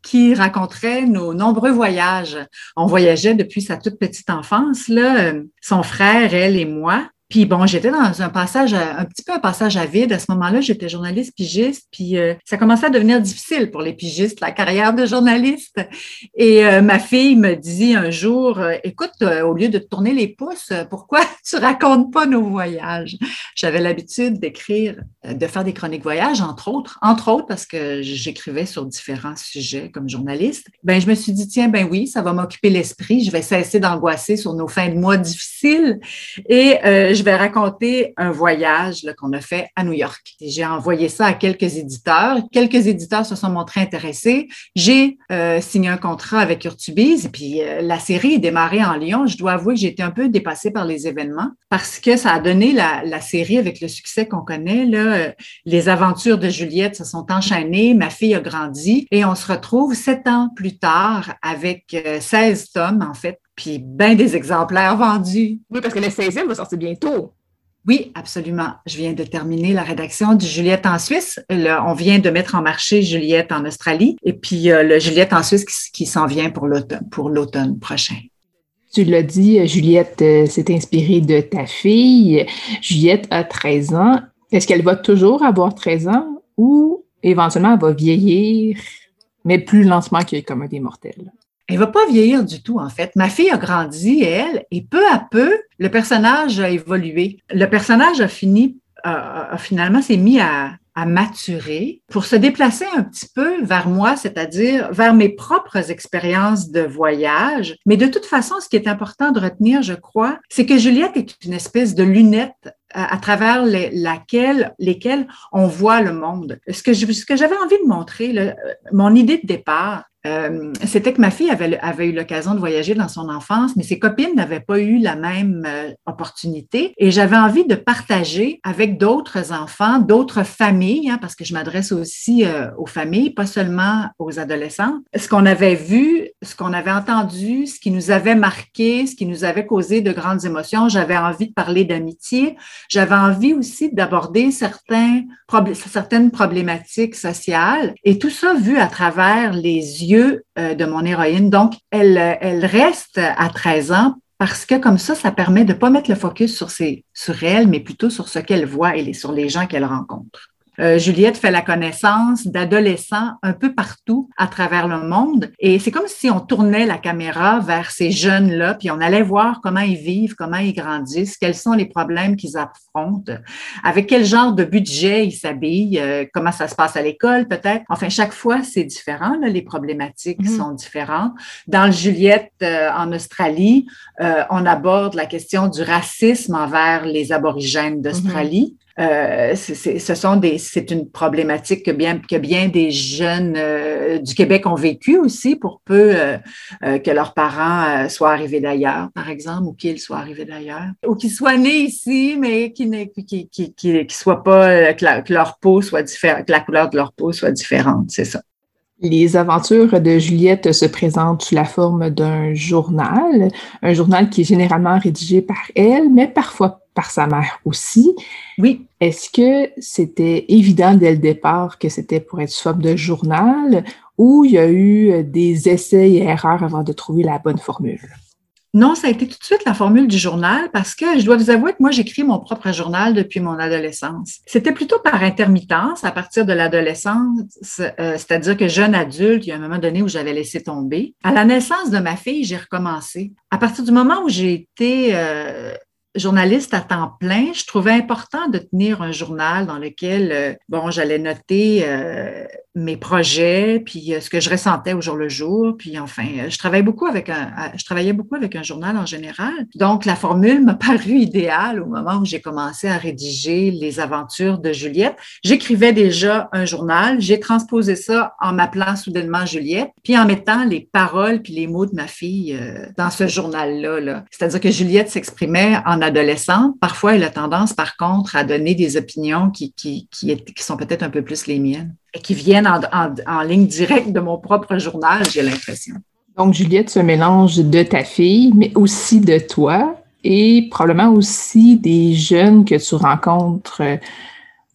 qui raconterait nos nombreux voyages. On voyageait depuis sa toute petite enfance, là, euh, son frère, elle et moi. Puis bon, j'étais dans un passage, un petit peu un passage à vide. À ce moment-là, j'étais journaliste pigiste, puis euh, ça commençait à devenir difficile pour les pigistes, la carrière de journaliste. Et euh, ma fille me dit un jour, euh, écoute, au lieu de tourner les pouces, pourquoi [laughs] tu racontes pas nos voyages? J'avais l'habitude d'écrire, de faire des chroniques voyages, entre autres, entre autres parce que j'écrivais sur différents sujets comme journaliste. Ben, je me suis dit, tiens, ben oui, ça va m'occuper l'esprit. Je vais cesser d'angoisser sur nos fins de mois difficiles. Et je vais raconter un voyage qu'on a fait à New York. J'ai envoyé ça à quelques éditeurs. Quelques éditeurs se sont montrés intéressés. J'ai euh, signé un contrat avec Urtubise et puis euh, la série est démarrée en Lyon. Je dois avouer que été un peu dépassée par les événements parce que ça a donné la, série avec le succès qu'on connaît. Euh, les aventures de Juliette se sont enchaînées. Ma fille a grandi et on se retrouve sept ans plus tard avec 16 tomes, en fait, puis bien des exemplaires vendus. Oui, parce que le 16e va sortir bientôt. Oui, absolument. Je viens de terminer la rédaction de Juliette en Suisse. on vient de mettre en marché Juliette en Australie et puis euh, le Juliette en Suisse qui, s'en vient pour l'automne prochain. Tu l'as dit, Juliette euh, s'est inspirée de ta fille. Juliette a 13 ans. Est-ce qu'elle va toujours avoir 13 ans ou éventuellement elle va vieillir, mais plus lentement que comme des mortels? Elle va pas vieillir du tout, en fait. Ma fille a grandi, elle, et peu à peu, le personnage a évolué. Le personnage a fini, a, finalement s'est mis à, à maturer pour se déplacer un petit peu vers moi, c'est-à-dire vers mes propres expériences de voyage. Mais de toute façon, ce qui est important de retenir, je crois, c'est que Juliette est une espèce de lunette à, travers les, laquelle, lesquelles on voit le monde. Ce que, que j'avais envie de montrer, le, mon idée de départ, euh, c'était que ma fille avait, eu l'occasion de voyager dans son enfance, mais ses copines n'avaient pas eu la même euh, opportunité. Et j'avais envie de partager avec d'autres enfants, d'autres familles, hein, parce que je m'adresse aussi euh, aux familles, pas seulement aux adolescents, ce qu'on avait vu, ce qu'on avait entendu, ce qui nous avait marqué, ce qui nous avait causé de grandes émotions. J'avais envie de parler d'amitié. J'avais envie aussi d'aborder certains, certaines problématiques sociales. Et tout ça vu à travers les yeux euh, de mon héroïne. Donc, elle, elle reste à 13 ans parce que comme ça, ça permet de ne pas mettre le focus sur, ses, sur elle, mais plutôt sur ce qu'elle voit et sur les gens qu'elle rencontre. Euh, Juliette fait la connaissance d'adolescents un peu partout à travers le monde. Et c'est comme si on tournait la caméra vers ces jeunes-là, puis on allait voir comment ils vivent, comment ils grandissent, quels sont les problèmes qu'ils affrontent, avec quel genre de budget ils s'habillent, euh, comment ça se passe à l'école peut-être. Enfin, chaque fois, c'est différent. Là, les problématiques mm-hmm. sont différentes. Dans le Juliette euh, en Australie, on aborde la question du racisme envers les aborigènes d'Australie. Euh, ce sont des, c'est une problématique que bien, que bien des jeunes euh, du Québec ont vécu aussi pour peu euh, que leurs parents soient arrivés d'ailleurs, par exemple, ou qu'ils soient arrivés d'ailleurs, ou qu'ils soient nés ici, mais qui ne qui, qui, qui, soient pas que, leur peau soit différente, que la couleur de leur peau soit différente, c'est ça. Les aventures de Juliette se présentent sous la forme d'un journal, un journal qui est généralement rédigé par elle, mais parfois par sa mère aussi. Oui. Est-ce que c'était évident dès le départ que c'était pour être sous forme de journal ou il y a eu des essais et erreurs avant de trouver la bonne formule? Non, ça a été tout de suite la formule du journal parce que je dois vous avouer que moi, j'écris mon propre journal depuis mon adolescence. C'était plutôt par intermittence à partir de l'adolescence, euh, c'est-à-dire que jeune adulte, il y a un moment donné où j'avais laissé tomber. À la naissance de ma fille, j'ai recommencé. À partir du moment où j'ai été euh, journaliste à temps plein, je trouvais important de tenir un journal dans lequel, euh, bon, j'allais noter euh, mes projets, puis euh, ce que je ressentais au jour le jour, puis enfin, je travaillais beaucoup avec un, je travaillais beaucoup avec un journal en général. Donc, la formule m'a [laughs] paru idéale au moment où j'ai commencé à rédiger les aventures de Juliette. J'écrivais déjà un journal, j'ai transposé ça en m'appelant soudainement Juliette, puis en mettant les paroles puis les mots de ma fille dans ce journal-là. -là, cest à dire que Juliette s'exprimait en adolescente, parfois elle a tendance, par contre, à donner des opinions qui, qui, qui, sont peut-être un peu plus les miennes qui viennent en, ligne directe de mon propre journal, j'ai l'impression. Donc, Juliette, ce mélange de ta fille, mais aussi de toi et probablement aussi des jeunes que tu rencontres euh,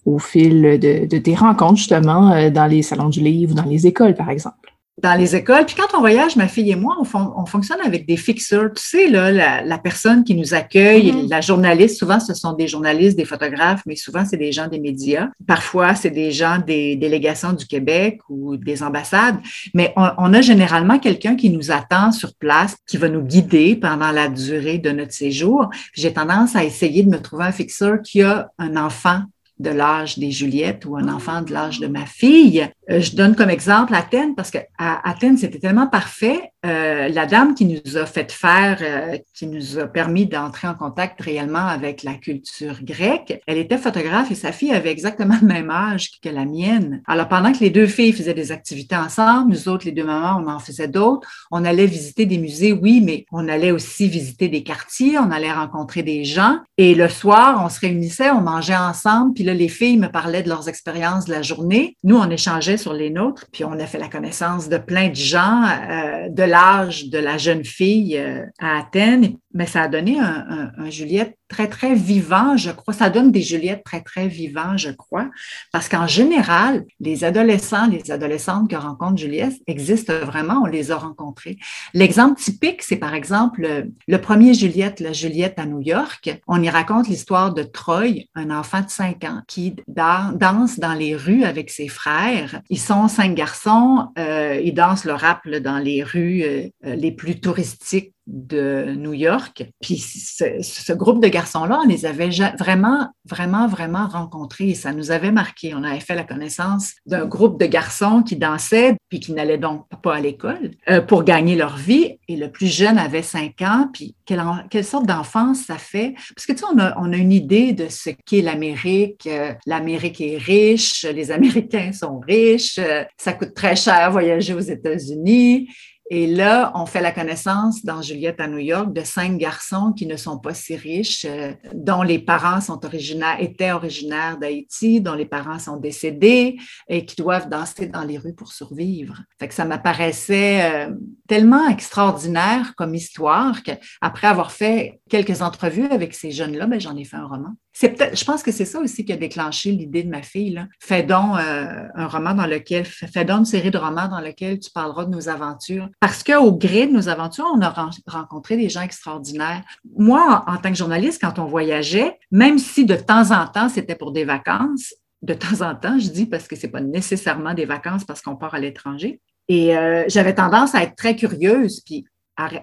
au fil de, de, tes rencontres, justement, euh, dans les salons du livre ou dans les écoles, par exemple dans les écoles. Puis quand on voyage, ma fille et moi, on, fonctionne avec des fixeurs. Tu sais, là, la, personne qui nous accueille, mm-hmm. la journaliste, souvent ce sont des journalistes, des photographes, mais souvent c'est des gens des médias. Parfois, c'est des gens des délégations du Québec ou des ambassades. Mais on, a généralement quelqu'un qui nous attend sur place, qui va nous guider pendant la durée de notre séjour. J'ai tendance à essayer de me trouver un fixeur qui a un enfant de l'âge des Juliettes ou un enfant de l'âge de ma fille. Euh, je donne comme exemple Athènes parce qu'à Athènes, c'était tellement parfait. Euh, la dame qui nous a fait faire, euh, qui nous a permis d'entrer en contact réellement avec la culture grecque, elle était photographe et sa fille avait exactement le même âge que la mienne. Alors pendant que les deux filles faisaient des activités ensemble, nous autres, les deux mamans, on en faisait d'autres. On allait visiter des musées, oui, mais on allait aussi visiter des quartiers, on allait rencontrer des gens. Et le soir, on se réunissait, on mangeait ensemble, puis les filles me parlaient de leurs expériences de la journée. Nous, on échangeait sur les nôtres, puis on a fait la connaissance de plein de gens euh, de l'âge de la jeune fille euh, à Athènes. Mais ça a donné un, un Juliette très, très vivant, je crois. Ça donne des Juliettes très, très vivants, je crois. Parce qu'en général, les adolescents, les adolescentes que rencontre Juliette existent vraiment, on les a rencontrés. L'exemple typique, c'est par exemple le premier Juliette, la Juliette à New York. On y raconte l'histoire de Troy, un enfant de 5 ans qui danse dans les rues avec ses frères. Ils sont cinq garçons, euh, ils dansent le rap dans les rues euh, les plus touristiques de New York. Puis ce, groupe de garçons-là, on les avait vraiment, vraiment, vraiment rencontrés ça nous avait marqué. On avait fait la connaissance d'un groupe de garçons qui dansaient puis qui n'allaient donc pas à l'école euh, pour gagner leur vie. Et le plus jeune avait cinq ans. Puis quelle, sorte d'enfance ça fait? Parce que tu sais, on a, on a une idée de ce qu'est l'Amérique. Euh, L'Amérique est riche, les Américains sont riches, euh, ça coûte très cher voyager aux États-Unis. Et là, on fait la connaissance dans Juliette à New York de cinq garçons qui ne sont pas si riches, euh, dont les parents sont originaires, étaient originaires d'Haïti, dont les parents sont décédés et qui doivent danser dans les rues pour survivre. Fait que ça m'apparaissait euh, tellement extraordinaire comme histoire qu'après avoir fait quelques entrevues avec ces jeunes-là, ben, j'en ai fait un roman. Je pense que c'est ça aussi qui a déclenché l'idée de ma fille. Fais donc euh, un roman dans lequel, fais donc une série de romans dans lequel tu parleras de nos aventures. Parce qu'au gré de nos aventures, on a rencontré des gens extraordinaires. Moi, en, tant que journaliste, quand on voyageait, même si de temps en temps c'était pour des vacances, de temps en temps, je dis parce que c'est pas nécessairement des vacances parce qu'on part à l'étranger. Et euh, j'avais tendance à être très curieuse, puis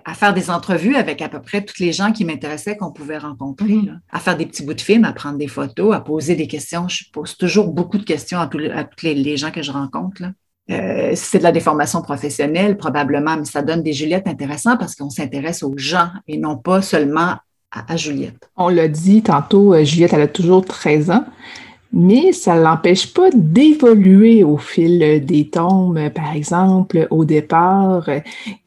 à, faire des entrevues avec à peu près toutes les gens qui m'intéressaient qu'on pouvait rencontrer, mm-hmm. à faire des petits bouts de films, à prendre des photos, à poser des questions. Je pose toujours beaucoup de questions à tous les, gens que je rencontre. Euh, c'est de la déformation professionnelle, probablement, mais ça donne des Juliettes intéressantes parce qu'on s'intéresse aux gens et non pas seulement à, à Juliette. On l'a dit tantôt, euh, Juliette, elle a toujours 13 ans mais ça ne l'empêche pas d'évoluer au fil des tombes. Par exemple, au départ,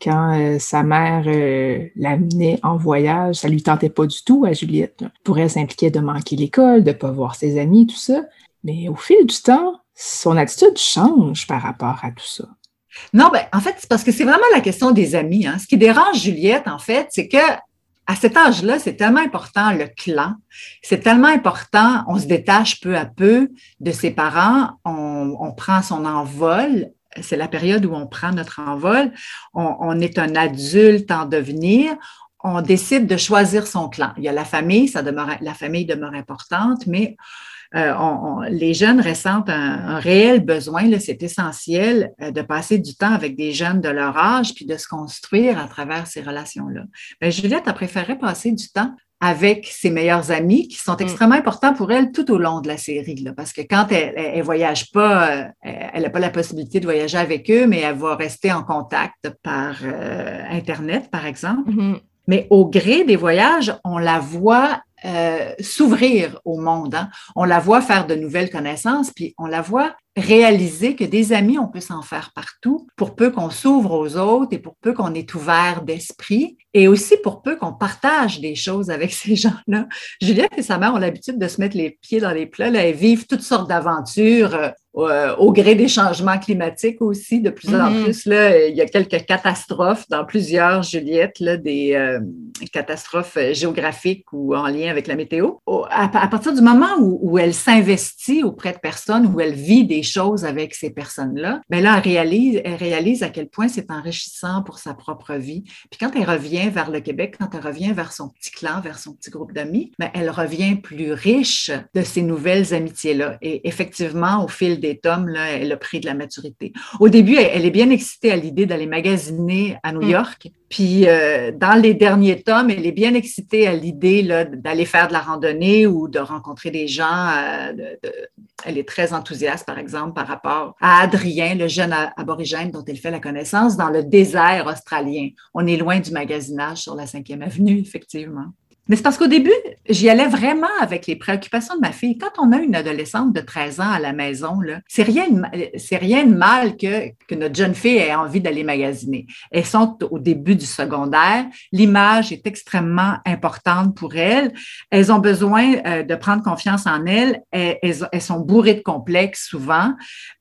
quand euh, sa mère euh, l'amenait en voyage, ça lui tentait pas du tout à Juliette. Pour elle, ça de manquer l'école, de ne pas voir ses amis, tout ça. Mais au fil du temps, son attitude change par rapport à tout ça. Non, ben, en fait, parce que c'est vraiment la question des amis. Hein. Ce qui dérange Juliette, en fait, c'est que à cet âge-là, c'est tellement important le clan, c'est tellement important, on se détache peu à peu de ses parents, on, prend son envol, c'est la période où on prend notre envol, on, est un adulte en devenir, on décide de choisir son clan. Il y a la famille, ça demeure, la famille demeure importante, mais euh, les jeunes ressentent un, réel besoin, c'est essentiel euh, de passer du temps avec des jeunes de leur âge puis de se construire à travers ces relations-là. Mais Juliette a préféré passer du temps avec ses meilleurs amis qui sont mm. extrêmement importants pour elle tout au long de la série. Là, parce que quand elle, elle, voyage pas, euh, elle n'a pas la possibilité de voyager avec eux, mais elle va rester en contact par euh, Internet, par exemple. Mm-hmm. Mais au gré des voyages, on la voit euh, s'ouvrir au monde. Hein. On la voit faire de nouvelles connaissances, puis on la voit réaliser que des amis, on peut s'en faire partout, pour peu qu'on s'ouvre aux autres et pour peu qu'on est ouvert d'esprit, et aussi pour peu qu'on partage des choses avec [laughs] ces gens-là. Juliette et sa mère ont l'habitude de se mettre les pieds dans les plats, là, elles vivent toutes sortes d'aventures. Euh, euh, au gré des changements climatiques aussi, de plus en mm-hmm. plus, là, il y a quelques catastrophes dans plusieurs, Juliette, là, des euh, catastrophes géographiques ou en lien avec la météo. À, partir du moment où, où elle s'investit auprès de personnes, où elle vit des choses avec ces personnes-là, bien là, elle réalise, elle réalise à quel point c'est enrichissant pour sa propre vie. Puis quand elle revient vers le Québec, quand elle revient vers son petit clan, vers son petit groupe d'amis, bien, elle revient plus riche de ces nouvelles amitiés-là. Et effectivement, au fil des tomes, là, elle a pris de la maturité. Au début, elle, est bien excitée à l'idée d'aller magasiner à New mm. York. Puis euh, dans les derniers tomes, elle est bien excitée à l'idée d'aller faire de la randonnée ou de rencontrer des gens. Euh, elle est très enthousiaste, par exemple, par rapport à Adrien, le jeune aborigène dont elle fait la connaissance dans le désert australien. On est loin du magasinage sur la 5e avenue, [laughs] effectivement. Mais c'est parce qu'au début, j'y allais vraiment avec les préoccupations de ma fille. Quand on a une adolescente de 13 ans à la maison, c'est rien, rien de mal que, notre jeune fille ait envie d'aller magasiner. Elles sont au début du secondaire. L'image est extrêmement importante pour elles. Elles ont besoin euh, de prendre confiance en elles. Elles, sont bourrées de complexes souvent.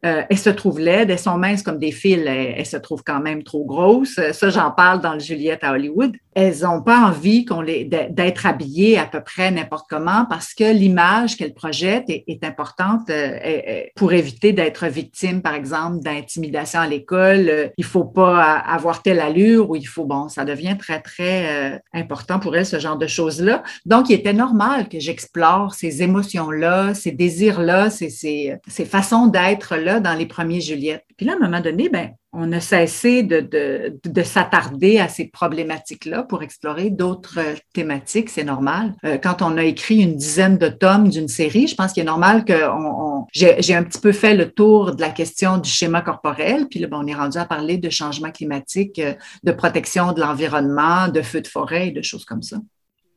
Euh, elles se trouvent laides. Elles sont minces comme des fils. Elles, elles se trouvent quand même trop grosses. Ça, j'en parle dans le Juliette à Hollywood. Elles n'ont pas envie d'être habillée à peu près n'importe comment parce que l'image qu'elle projette est, importante euh, pour éviter d'être victime, par exemple, d'intimidation à l'école. Euh, il faut pas avoir telle allure ou il faut, bon, ça devient très, très euh, important pour elle, ce genre de choses-là. Donc, il était normal que j'explore ces émotions-là, ces désirs-là, ces, ces, ces façons d'être-là dans les premiers Juliette. Puis là, à un moment donné, ben, on a cessé de, de, de s'attarder à ces problématiques-là pour explorer d'autres thématiques, c'est normal. Euh, quand on a écrit une dizaine de tomes d'une série, je pense qu'il est normal que on, j'ai un petit peu fait le tour de la question du schéma corporel, puis là, ben, on est rendu à parler de changement climatique, euh, de protection de l'environnement, de feux de forêt et de choses comme ça.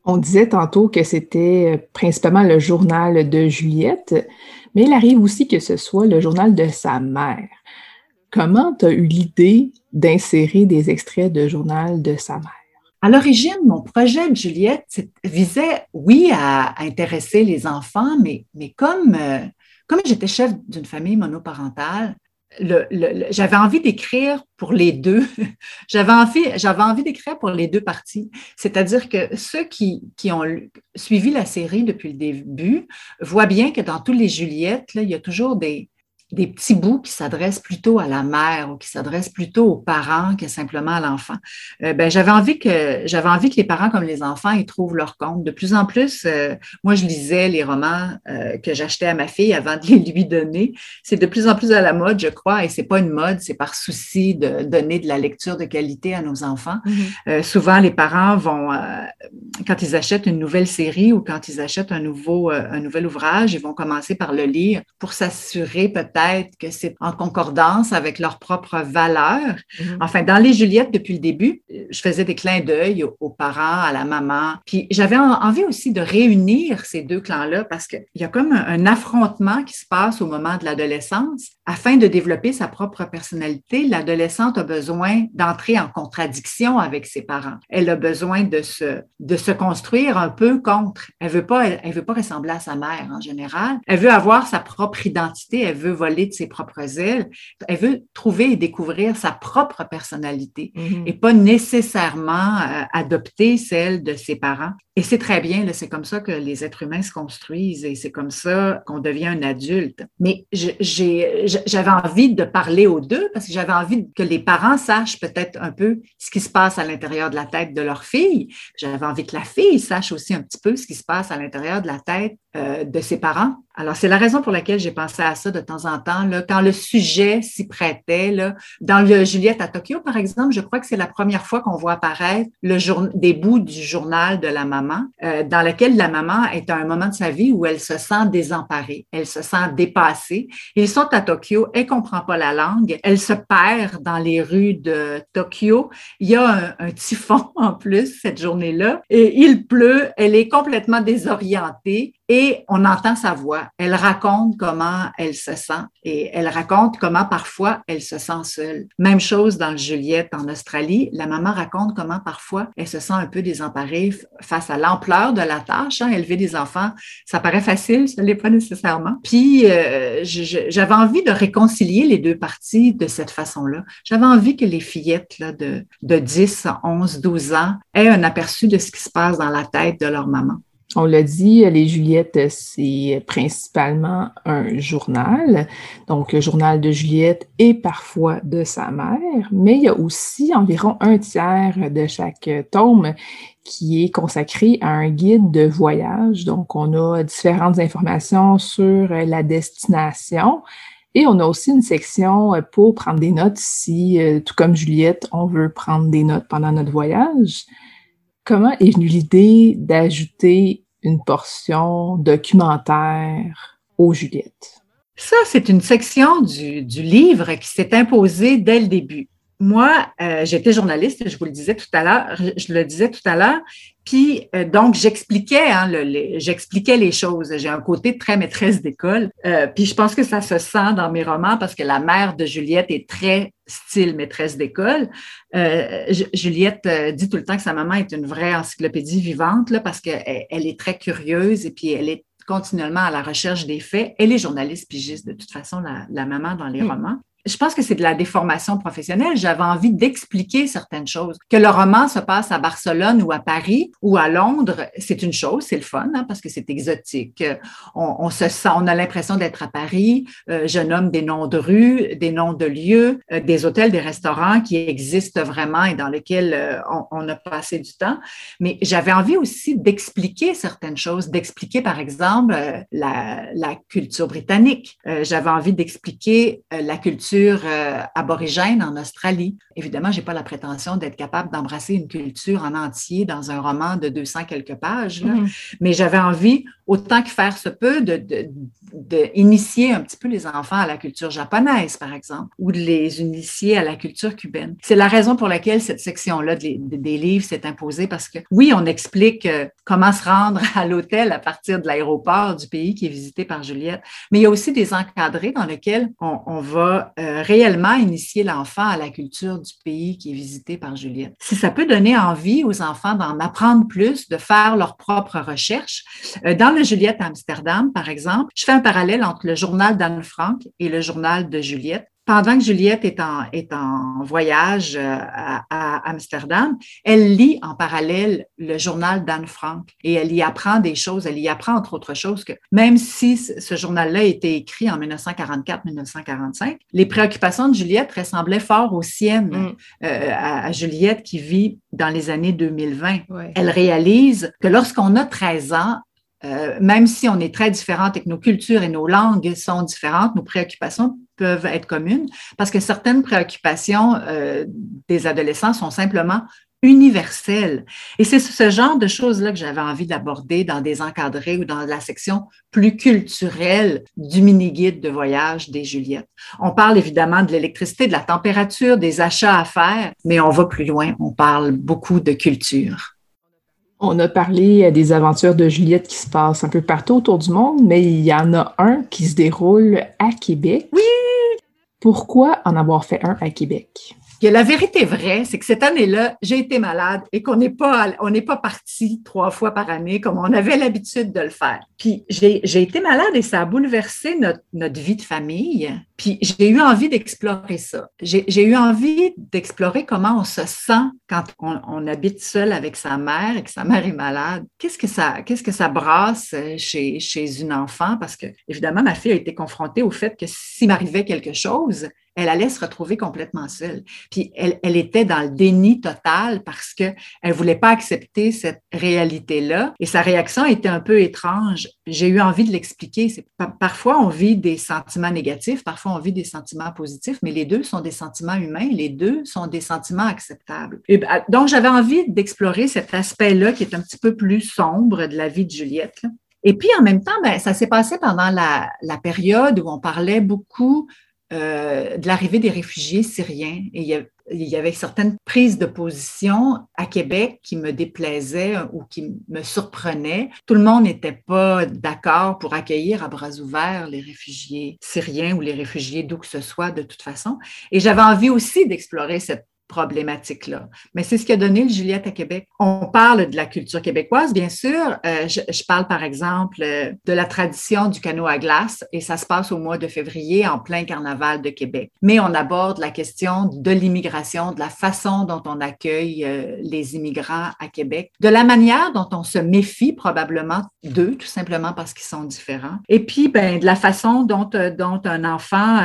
On disait tantôt que c'était euh, principalement le journal de Juliette, mais il arrive aussi que ce soit le journal de sa mère. Comment tu as eu l'idée d'insérer des extraits de journal de sa mère? À l'origine, mon projet de Juliette visait, oui, à, intéresser les enfants, mais, euh, comme j'étais chef d'une famille monoparentale, j'avais envie d'écrire pour les deux. [laughs] j'avais envie, d'écrire pour les deux parties. C'est-à-dire que ceux qui, ont suivi la série depuis le début voient bien que dans tous les Juliettes, il y a toujours des, des petits bouts qui s'adressent plutôt à la mère ou qui s'adressent plutôt aux parents que simplement à l'enfant. Euh, ben, j'avais envie que j'avais envie que les parents comme les enfants y trouvent leur compte. De plus en plus, euh, moi je lisais les romans euh, que j'achetais à ma fille avant de les lui donner. C'est de plus en plus à la mode, je crois, et c'est pas une mode, c'est par souci de donner de la lecture de qualité à nos enfants. Mm-hmm. souvent, les parents vont quand ils achètent une nouvelle série ou quand ils achètent un nouveau un nouvel ouvrage, ils vont commencer par le lire pour s'assurer peut-être que c'est en concordance avec leurs propres valeurs. Mhm. Enfin, dans les Juliettes, depuis le début, je faisais des clins d'œil aux, parents, à la maman. Puis j'avais envie aussi de réunir ces deux clans-là parce qu'il y a comme un, affrontement qui se passe au moment de l'adolescence. Afin de développer sa propre personnalité, l'adolescente a besoin d'entrer en contradiction avec ses parents. Elle a besoin de se, de se construire un peu contre. Elle veut pas, elle, veut pas ressembler à sa mère en général. Elle veut avoir sa propre identité. Elle veut voler de ses propres ailes. Elle veut trouver et découvrir sa propre personnalité mm-hmm. et pas nécessairement euh, adopter celle de ses parents. Et c'est très bien, c'est comme ça que les êtres humains se construisent et c'est comme ça qu'on devient un adulte. Mais j'avais envie de parler aux deux parce que j'avais envie que les parents sachent peut-être un peu ce qui se passe à l'intérieur de la tête de leur fille. J'avais envie que la fille sache aussi un petit peu ce qui se passe à l'intérieur de la tête euh, de ses parents. Alors, c'est la raison pour laquelle j'ai pensé à ça de temps en temps. Là, quand le sujet s'y prêtait, là, dans le Juliette à Tokyo, par exemple, je crois que c'est la première fois qu'on voit apparaître le jour, des bouts du journal de la maman, euh, dans lequel la maman est à un moment de sa vie où elle se sent désemparée, elle se sent dépassée. Ils sont à Tokyo, elle comprend pas la langue, elle se perd dans les rues de Tokyo. Il y a un, un typhon [laughs] en plus cette journée-là et il pleut, elle est complètement désorientée et on entend sa voix. Elle raconte comment elle se sent et elle raconte comment parfois elle se sent seule. Même chose dans Juliette en Australie. La maman raconte comment parfois elle se sent un peu désemparée face à l'ampleur de la tâche. Hein. Élever des enfants, ça paraît facile, ce n'est pas nécessairement. Puis euh, j'avais envie de réconcilier les deux parties de cette façon-là. J'avais envie que les fillettes de, de 10, 11, 12 ans aient un aperçu de ce qui se passe dans la tête de leur maman. On l'a dit, les Juliettes, c'est principalement un journal, donc le journal de Juliette et parfois de sa mère, mais il y a aussi environ un tiers de chaque tome qui est consacré à un guide de voyage. Donc, on a différentes informations sur la destination, et on a aussi une section pour prendre des notes si, euh, tout comme Juliette, on veut prendre des notes pendant notre voyage. Comment est venue l'idée d'ajouter une portion documentaire aux Juliette? Ça, c'est une section du, du livre qui s'est imposée dès le début. Moi, euh, j'étais journaliste, je vous le disais tout à l'heure, je le disais tout à l'heure, puis euh, donc j'expliquais, hein, j'expliquais les choses. J'ai un côté très maîtresse d'école, euh, puis je pense que ça se sent dans mes romans parce que la mère de Juliette est très style maîtresse d'école. Juliette dit tout le temps que sa maman est une vraie encyclopédie vivante là, parce qu'elle elle est très curieuse et puis elle est continuellement à la recherche des faits. Elle est journaliste pigiste de toute façon, la, la maman dans les romans je pense que c'est de la déformation professionnelle. J'avais envie d'expliquer certaines choses. Que le roman se passe à Barcelone ou à Paris ou à Londres, c'est une chose, c'est le fun, hein, parce que c'est exotique. On, se sent, on a l'impression d'être à Paris. Euh, je nomme des noms de rues, des noms de lieux, euh, des hôtels, des restaurants qui existent vraiment et dans lesquels euh, on, a passé du temps. Mais j'avais envie aussi d'expliquer certaines choses, d'expliquer par exemple la, la culture britannique. j'avais envie d'expliquer la culture euh, aborigène en Australie. Évidemment, je n'ai pas la prétention d'être capable d'embrasser une culture en entier dans un roman de 200 quelques pages, mm-hmm. mais j'avais envie, autant que faire se peut, de, d'initier un petit peu les enfants à la culture japonaise, par exemple, ou de les initier à la culture cubaine. C'est la raison pour laquelle cette section-là des, livres s'est imposée, parce que oui, on explique euh, comment se rendre à l'hôtel à partir de l'aéroport du pays qui est visité par Juliette, mais il y a aussi des encadrés dans lesquels on, va euh, réellement initier l'enfant à la culture du pays qui est visité par Juliette. Si ça peut donner envie aux enfants d'en apprendre plus, de faire leurs propres recherches, euh, dans le Juliette Amsterdam, par exemple, je fais un parallèle entre le journal d'Anne Frank et le journal de Juliette. Pendant que Juliette est en, est en voyage euh, à, Amsterdam, elle lit en parallèle le journal d'Anne Frank et elle y apprend des choses. Elle y apprend, entre autres choses, que même si ce journal-là a été écrit en 1944-1945, les préoccupations de Juliette ressemblaient fort aux siennes mm. euh, à, Juliette qui vit dans les années 2020. Elle réalise que lorsqu'on a 13 ans, euh, même si on est très différentes et que nos cultures et nos langues sont différentes, nos préoccupations peuvent être communes parce que certaines préoccupations euh, des adolescents sont simplement universelles. Et c'est ce genre de choses-là que j'avais envie d'aborder dans des encadrés ou dans la section plus culturelle du mini-guide de voyage des Juliettes. On parle évidemment de l'électricité, de la température, des achats à faire, mais on va plus loin. On parle beaucoup de culture. On a parlé des aventures de Juliette qui se passent un peu partout autour du monde, mais il y en a un qui se déroule à Québec. Oui! Pourquoi en avoir fait un à Québec? la vérité vraie, c'est que cette année-là, j'ai été malade et qu'on n'est pas, on pas parti trois fois par année comme on avait l'habitude de le faire. Puis j'ai été malade et ça a bouleversé notre, notre vie de famille. Puis j'ai eu envie d'explorer ça. J'ai eu envie d'explorer comment on se sent quand on, habite seul avec sa mère et que sa mère est malade. Qu'est-ce que ça, que ça brasse chez, chez une enfant? Parce que, évidemment, ma fille a été confrontée au fait que s'il m'arrivait quelque chose, elle allait se retrouver complètement seule. Puis elle, elle était dans le déni total parce qu'elle ne voulait pas accepter cette réalité-là. Et sa réaction était un peu étrange. J'ai eu envie de l'expliquer. Parfois, on vit des sentiments négatifs, parfois, on vit des sentiments positifs, mais les deux sont des sentiments humains, les deux sont des sentiments acceptables. Donc, j'avais envie d'explorer cet aspect-là qui est un petit peu plus sombre de la vie de Juliette. Et puis, en même temps, ben, ça s'est passé pendant la, période où on parlait beaucoup euh, de l'arrivée des réfugiés syriens. Et avait, certaines prises de position à Québec qui me déplaisaient ou qui me surprenaient. Tout le monde n'était pas d'accord pour accueillir à bras ouverts les réfugiés syriens ou les réfugiés d'où que ce soit de toute façon. Et j'avais envie aussi d'explorer cette problématique-là. Mais c'est ce qui a donné le Juliette à Québec. On parle de la culture québécoise, bien sûr. Euh, je, parle, par exemple, euh, de la tradition du canot à glace et ça se passe au mois de février en plein carnaval de Québec. Mais on aborde la question de l'immigration, de la façon dont on accueille euh, les immigrants à Québec, de la manière dont on se méfie probablement d'eux, tout simplement parce qu'ils sont différents. Et puis, ben, de la façon dont, un enfant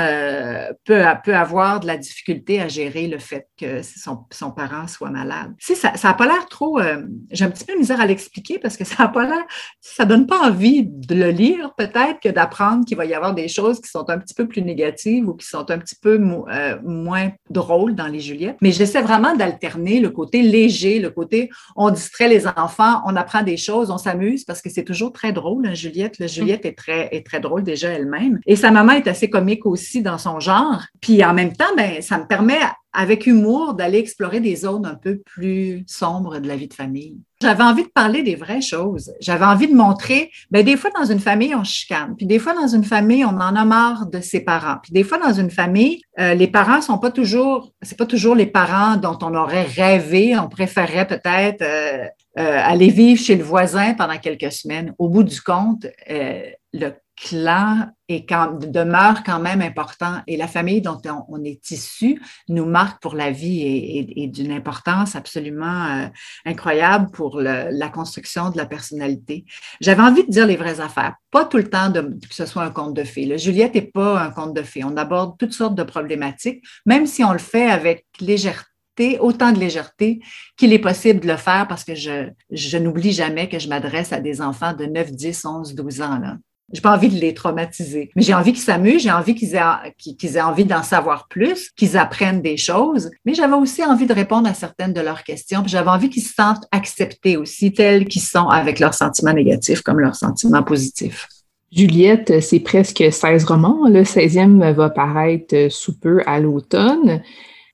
peut avoir de la difficulté à gérer le fait que son, son, parent soit malade. Ça n'a pas l'air trop. Euh, j'ai un petit peu misère à l'expliquer parce que ça n'a pas l'air. Ça donne pas envie de le lire, peut-être, que d'apprendre qu'il va y avoir des choses qui sont un petit peu plus négatives ou qui sont un petit peu euh, moins drôles dans les Juliettes. Mais j'essaie vraiment d'alterner le côté léger, le côté on distrait les enfants, on apprend des choses, on s'amuse parce que c'est toujours très drôle, hein, Juliette. La Juliette est très, est très drôle déjà elle-même. Et sa maman est assez comique aussi dans son genre. Puis en même temps, ben, ça me permet avec humour, d'aller explorer des zones un peu plus sombres de la vie de famille. J'avais envie de parler des vraies choses. J'avais envie de montrer, ben des fois dans une famille on chicane, puis des fois dans une famille on en a marre de ses parents, puis des fois dans une famille euh, les parents sont pas toujours, c'est pas toujours les parents dont on aurait rêvé. On préférerait peut-être euh, euh, aller vivre chez le voisin pendant quelques semaines. Au bout du compte, le clan est quand, demeure quand même important et la famille dont on, est issu nous marque pour la vie et, d'une importance absolument euh, incroyable pour la construction de la personnalité. J'avais envie de dire les vraies affaires, pas tout le temps que ce soit un conte de fées. Juliette n'est pas un conte de fées. On aborde toutes sortes de problématiques, même si on le fait avec légèreté autant de légèreté qu'il est possible de le faire parce que je, je n'oublie jamais que je m'adresse à des enfants de 9, 10, 11, 12 ans. Là. J'ai pas envie de les traumatiser, mais j'ai envie qu'ils s'amusent, j'ai envie qu'ils aient, qu'ils aient envie d'en savoir plus, qu'ils apprennent des choses. Mais j'avais aussi envie de répondre à certaines de leurs questions. j'avais envie qu'ils se sentent acceptés aussi, tels qu'ils sont avec leurs sentiments négatifs comme leurs sentiments positifs. Juliette, c'est presque 16 romans. Le 16e va paraître sous peu à l'automne,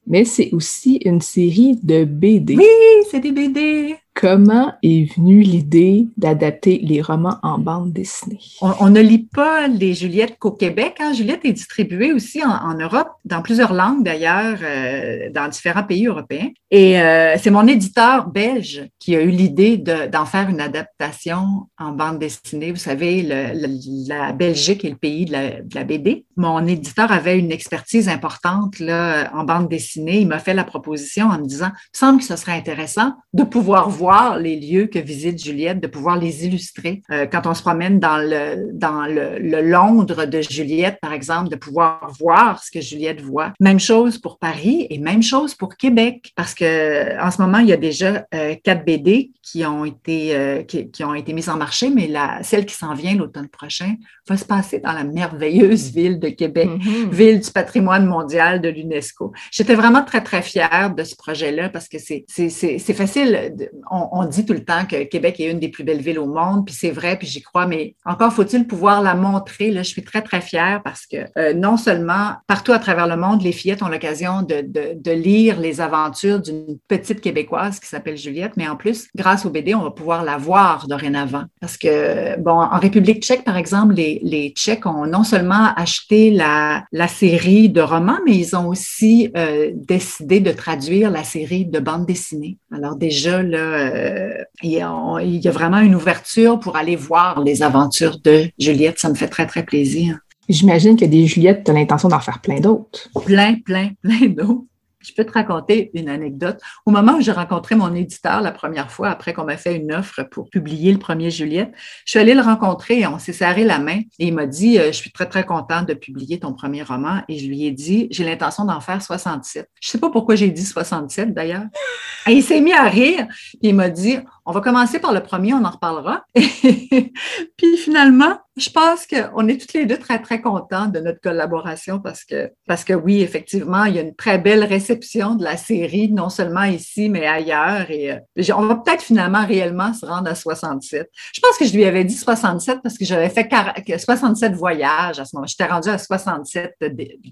mais c'est aussi une série de BD. Oui, c'est des BD. Comment est venue l'idée d'adapter les romans en bande dessinée? On, ne lit pas les Juliettes qu'au Québec. Hein. Juliette est distribuée aussi en, Europe, dans plusieurs langues d'ailleurs, euh, dans différents pays européens. Et euh, c'est mon éditeur belge qui a eu l'idée d'en faire une adaptation en bande dessinée. Vous savez, la Belgique est le pays de la, BD. Mon éditeur avait une expertise importante en bande dessinée. Il m'a fait la proposition en me disant, il me semble que ce serait intéressant de pouvoir voir voir les lieux que visite Juliette, de pouvoir les illustrer. Euh, quand on se promène dans le dans le, Londres de Juliette, par exemple, de pouvoir voir ce que Juliette voit. Même chose pour Paris et même chose pour Québec, parce que en ce moment il y a déjà euh, quatre BD qui ont été euh, qui, ont été mises en marché, mais la celle qui s'en vient l'automne prochain va se passer dans la merveilleuse ville de Québec, mm-hmm. ville du patrimoine mondial de l'UNESCO. J'étais vraiment très très fière de ce projet-là parce que c'est c'est facile. De, on, dit tout le temps que Québec est une des plus belles villes au monde, puis c'est vrai, puis j'y crois, mais encore faut-il pouvoir la montrer. Là, je suis très, très fière parce que euh, non seulement partout à travers le monde, les fillettes ont l'occasion de, de, de, lire les aventures d'une petite Québécoise qui s'appelle Juliette, mais en plus, grâce au BD, on va pouvoir la voir dorénavant. Parce que, bon, en République tchèque, par exemple, les, les Tchèques ont non seulement acheté la, la série de romans, mais ils ont aussi euh, décidé de traduire la série de bande dessinée. Alors déjà, là, euh, il, y a, vraiment une ouverture pour aller voir les aventures de Juliette. Ça me fait très, très plaisir. J'imagine que des Juliettes, tu as l'intention d'en faire plein d'autres. Plein, plein, plein d'autres. Je peux te raconter une anecdote. Au moment où j'ai rencontré mon éditeur la première fois, après qu'on m'a fait une offre pour publier le premier Juliette, je suis allée le rencontrer et on s'est serré la main et il m'a dit euh, Je suis très, très contente de publier ton premier roman. Et je lui ai dit J'ai l'intention d'en faire 67. Je ne sais pas pourquoi j'ai dit 67 d'ailleurs. [laughs] Et il s'est mis à rire. et il m'a dit on va commencer par le premier, on en reparlera. [laughs] puis finalement, je pense qu'on est toutes les deux très, très contents de notre collaboration parce que, parce que oui, effectivement, il y a une très belle réception de la série, non seulement ici, mais ailleurs. Et euh, on va peut-être finalement réellement se rendre à 67. Je pense que je lui avais dit 67 parce que j'avais fait 67 voyages à ce moment. J'étais rendue à 67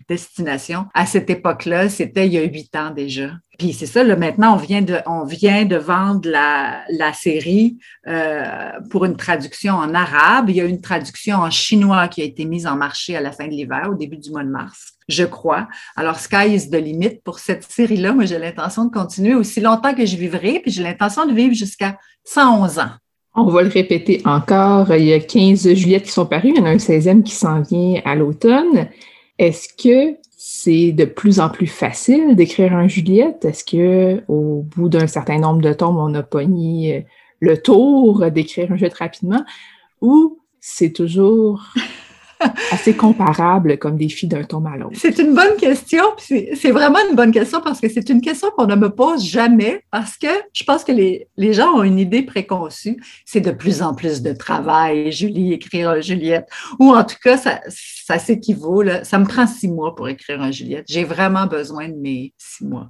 destinations. À cette époque-là, c'était il y a huit ans déjà. Puis c'est ça, là, maintenant, on vient de, on vient de vendre la, la série euh, pour une traduction en arabe. Il y a une traduction en chinois qui a été mise en marché à la fin de l'hiver, au début du mois de mars, je crois. Alors, Sky is the limit pour cette série-là. Moi, j'ai l'intention de continuer aussi longtemps que je vivrai, puis j'ai l'intention de vivre jusqu'à 111 ans. On va le répéter encore. Il y a 15 juillettes qui sont parues. Il y en a un 16e qui s'en vient à l'automne. Est-ce que c'est de plus en plus facile d'écrire un Juliette? Est-ce que au bout d'un certain nombre de tomes, on a pogné euh, le tour d'écrire un Juliette rapidement? Ou c'est toujours [laughs] assez comparable comme défi d'un tome à l'autre? C'est une bonne question. C'est vraiment une bonne question parce que c'est une question qu'on ne me pose jamais parce que je pense que les, gens ont une idée préconçue. C'est de plus en plus de travail, Julie, écrire un Juliette. Ou en tout cas, ça, ça s'équivaut. Ça me prend six mois pour écrire un Juliette. J'ai vraiment besoin de mes six mois.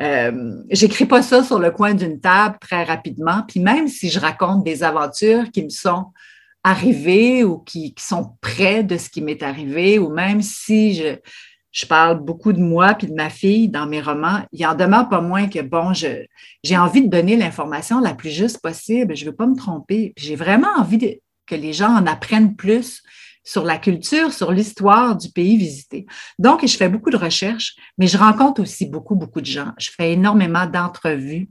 Euh, J'écris pas ça sur le coin d'une table très rapidement. Puis même si je raconte des aventures qui me sont arrivés ou qui, sont près de ce qui m'est arrivé, ou même si je, je parle beaucoup de moi puis de ma fille dans mes romans, il en demeure pas moins que, bon, j'ai envie de donner l'information la plus juste possible, je ne veux pas me tromper. J'ai vraiment envie que les gens en apprennent plus sur la culture, sur l'histoire du pays visité. Donc, je fais beaucoup de recherches, mais je rencontre aussi beaucoup, beaucoup de gens. Je fais énormément d'entrevues,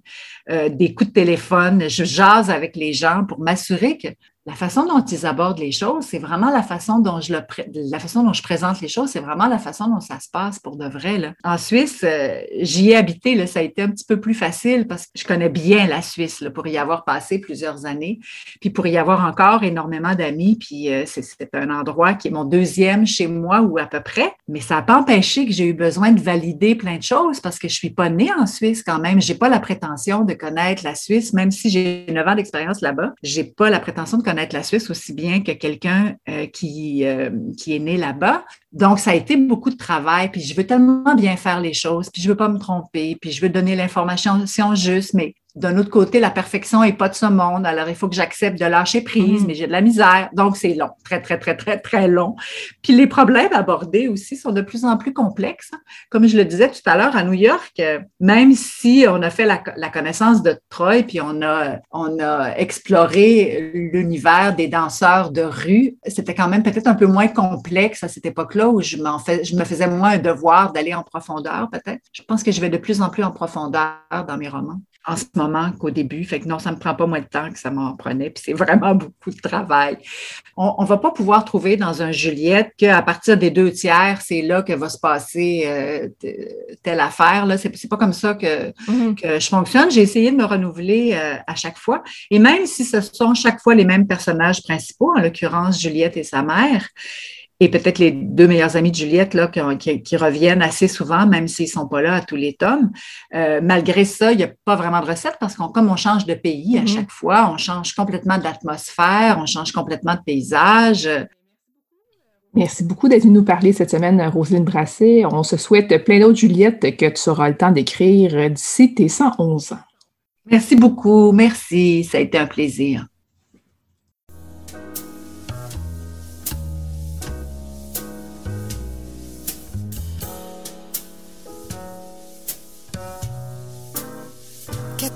euh, des coups de téléphone, je jase avec les gens pour m'assurer que la façon dont ils abordent les choses, c'est vraiment la façon dont je le la façon dont je présente les choses, c'est vraiment la façon dont ça se passe pour de vrai. En Suisse, euh, j'y ai habité, ça a été un petit peu plus facile parce que je connais bien la Suisse pour y avoir passé plusieurs années, puis pour y avoir encore énormément d'amis. Puis euh, c'est, un endroit qui est mon deuxième chez moi ou à peu près, mais ça n'a pas empêché que j'ai eu besoin de valider plein de choses parce que je suis pas née en Suisse quand même. J'ai pas la prétention de connaître la Suisse, même si j'ai 9 ans d'expérience là-bas. J'ai pas la prétention de connaître la Suisse aussi bien que quelqu'un euh, qui, euh, qui est né là-bas. Donc, ça a été beaucoup de travail, puis je veux tellement bien faire les choses, puis je veux pas me tromper, puis je veux donner l'information juste, mais d'un autre côté, la perfection n'est pas de ce monde. Alors, il faut que j'accepte de lâcher prise, mm. mais j'ai de la misère. Donc, c'est long, très, très, très, très, très long. Puis les problèmes abordés aussi sont de plus en plus complexes. Comme je le disais tout à l'heure, à New York, euh, même si on a fait la, connaissance de Troy, puis on a, on a exploré l'univers des danseurs de rue, c'était quand même peut-être un peu moins complexe à cette époque-là où je, fais, je me faisais moins un devoir d'aller en profondeur, peut-être. Je pense que je vais de plus en plus en profondeur dans mes romans en ce moment qu'au début. Fait que non, ça ne me prend pas moins de temps que ça m'en prenait. Puis c'est vraiment [laughs] beaucoup de travail. On ne va pas pouvoir trouver dans un Juliette qu'à partir des deux tiers, c'est là que va se passer euh, telle affaire. Ce n'est pas comme ça mm-hmm. que, je fonctionne. J'ai essayé de me renouveler euh, à chaque fois. Et même si ce sont chaque fois les mêmes personnages principaux, en l'occurrence Juliette et sa mère, et peut-être les deux meilleurs amis de Juliette là, qui, reviennent assez souvent, même s'ils ne sont pas là à tous les tomes. Euh, malgré ça, il n'y a pas vraiment de recette parce qu'on comme on change de pays à mm-hmm. chaque fois, on change complètement d'atmosphère, on change complètement de paysage. Merci beaucoup d'être venu nous parler cette semaine, Roselyne Brasset. On se souhaite plein d'autres Juliette que tu auras le temps d'écrire d'ici tes 111 ans. Merci beaucoup. Merci. Ça a été un plaisir.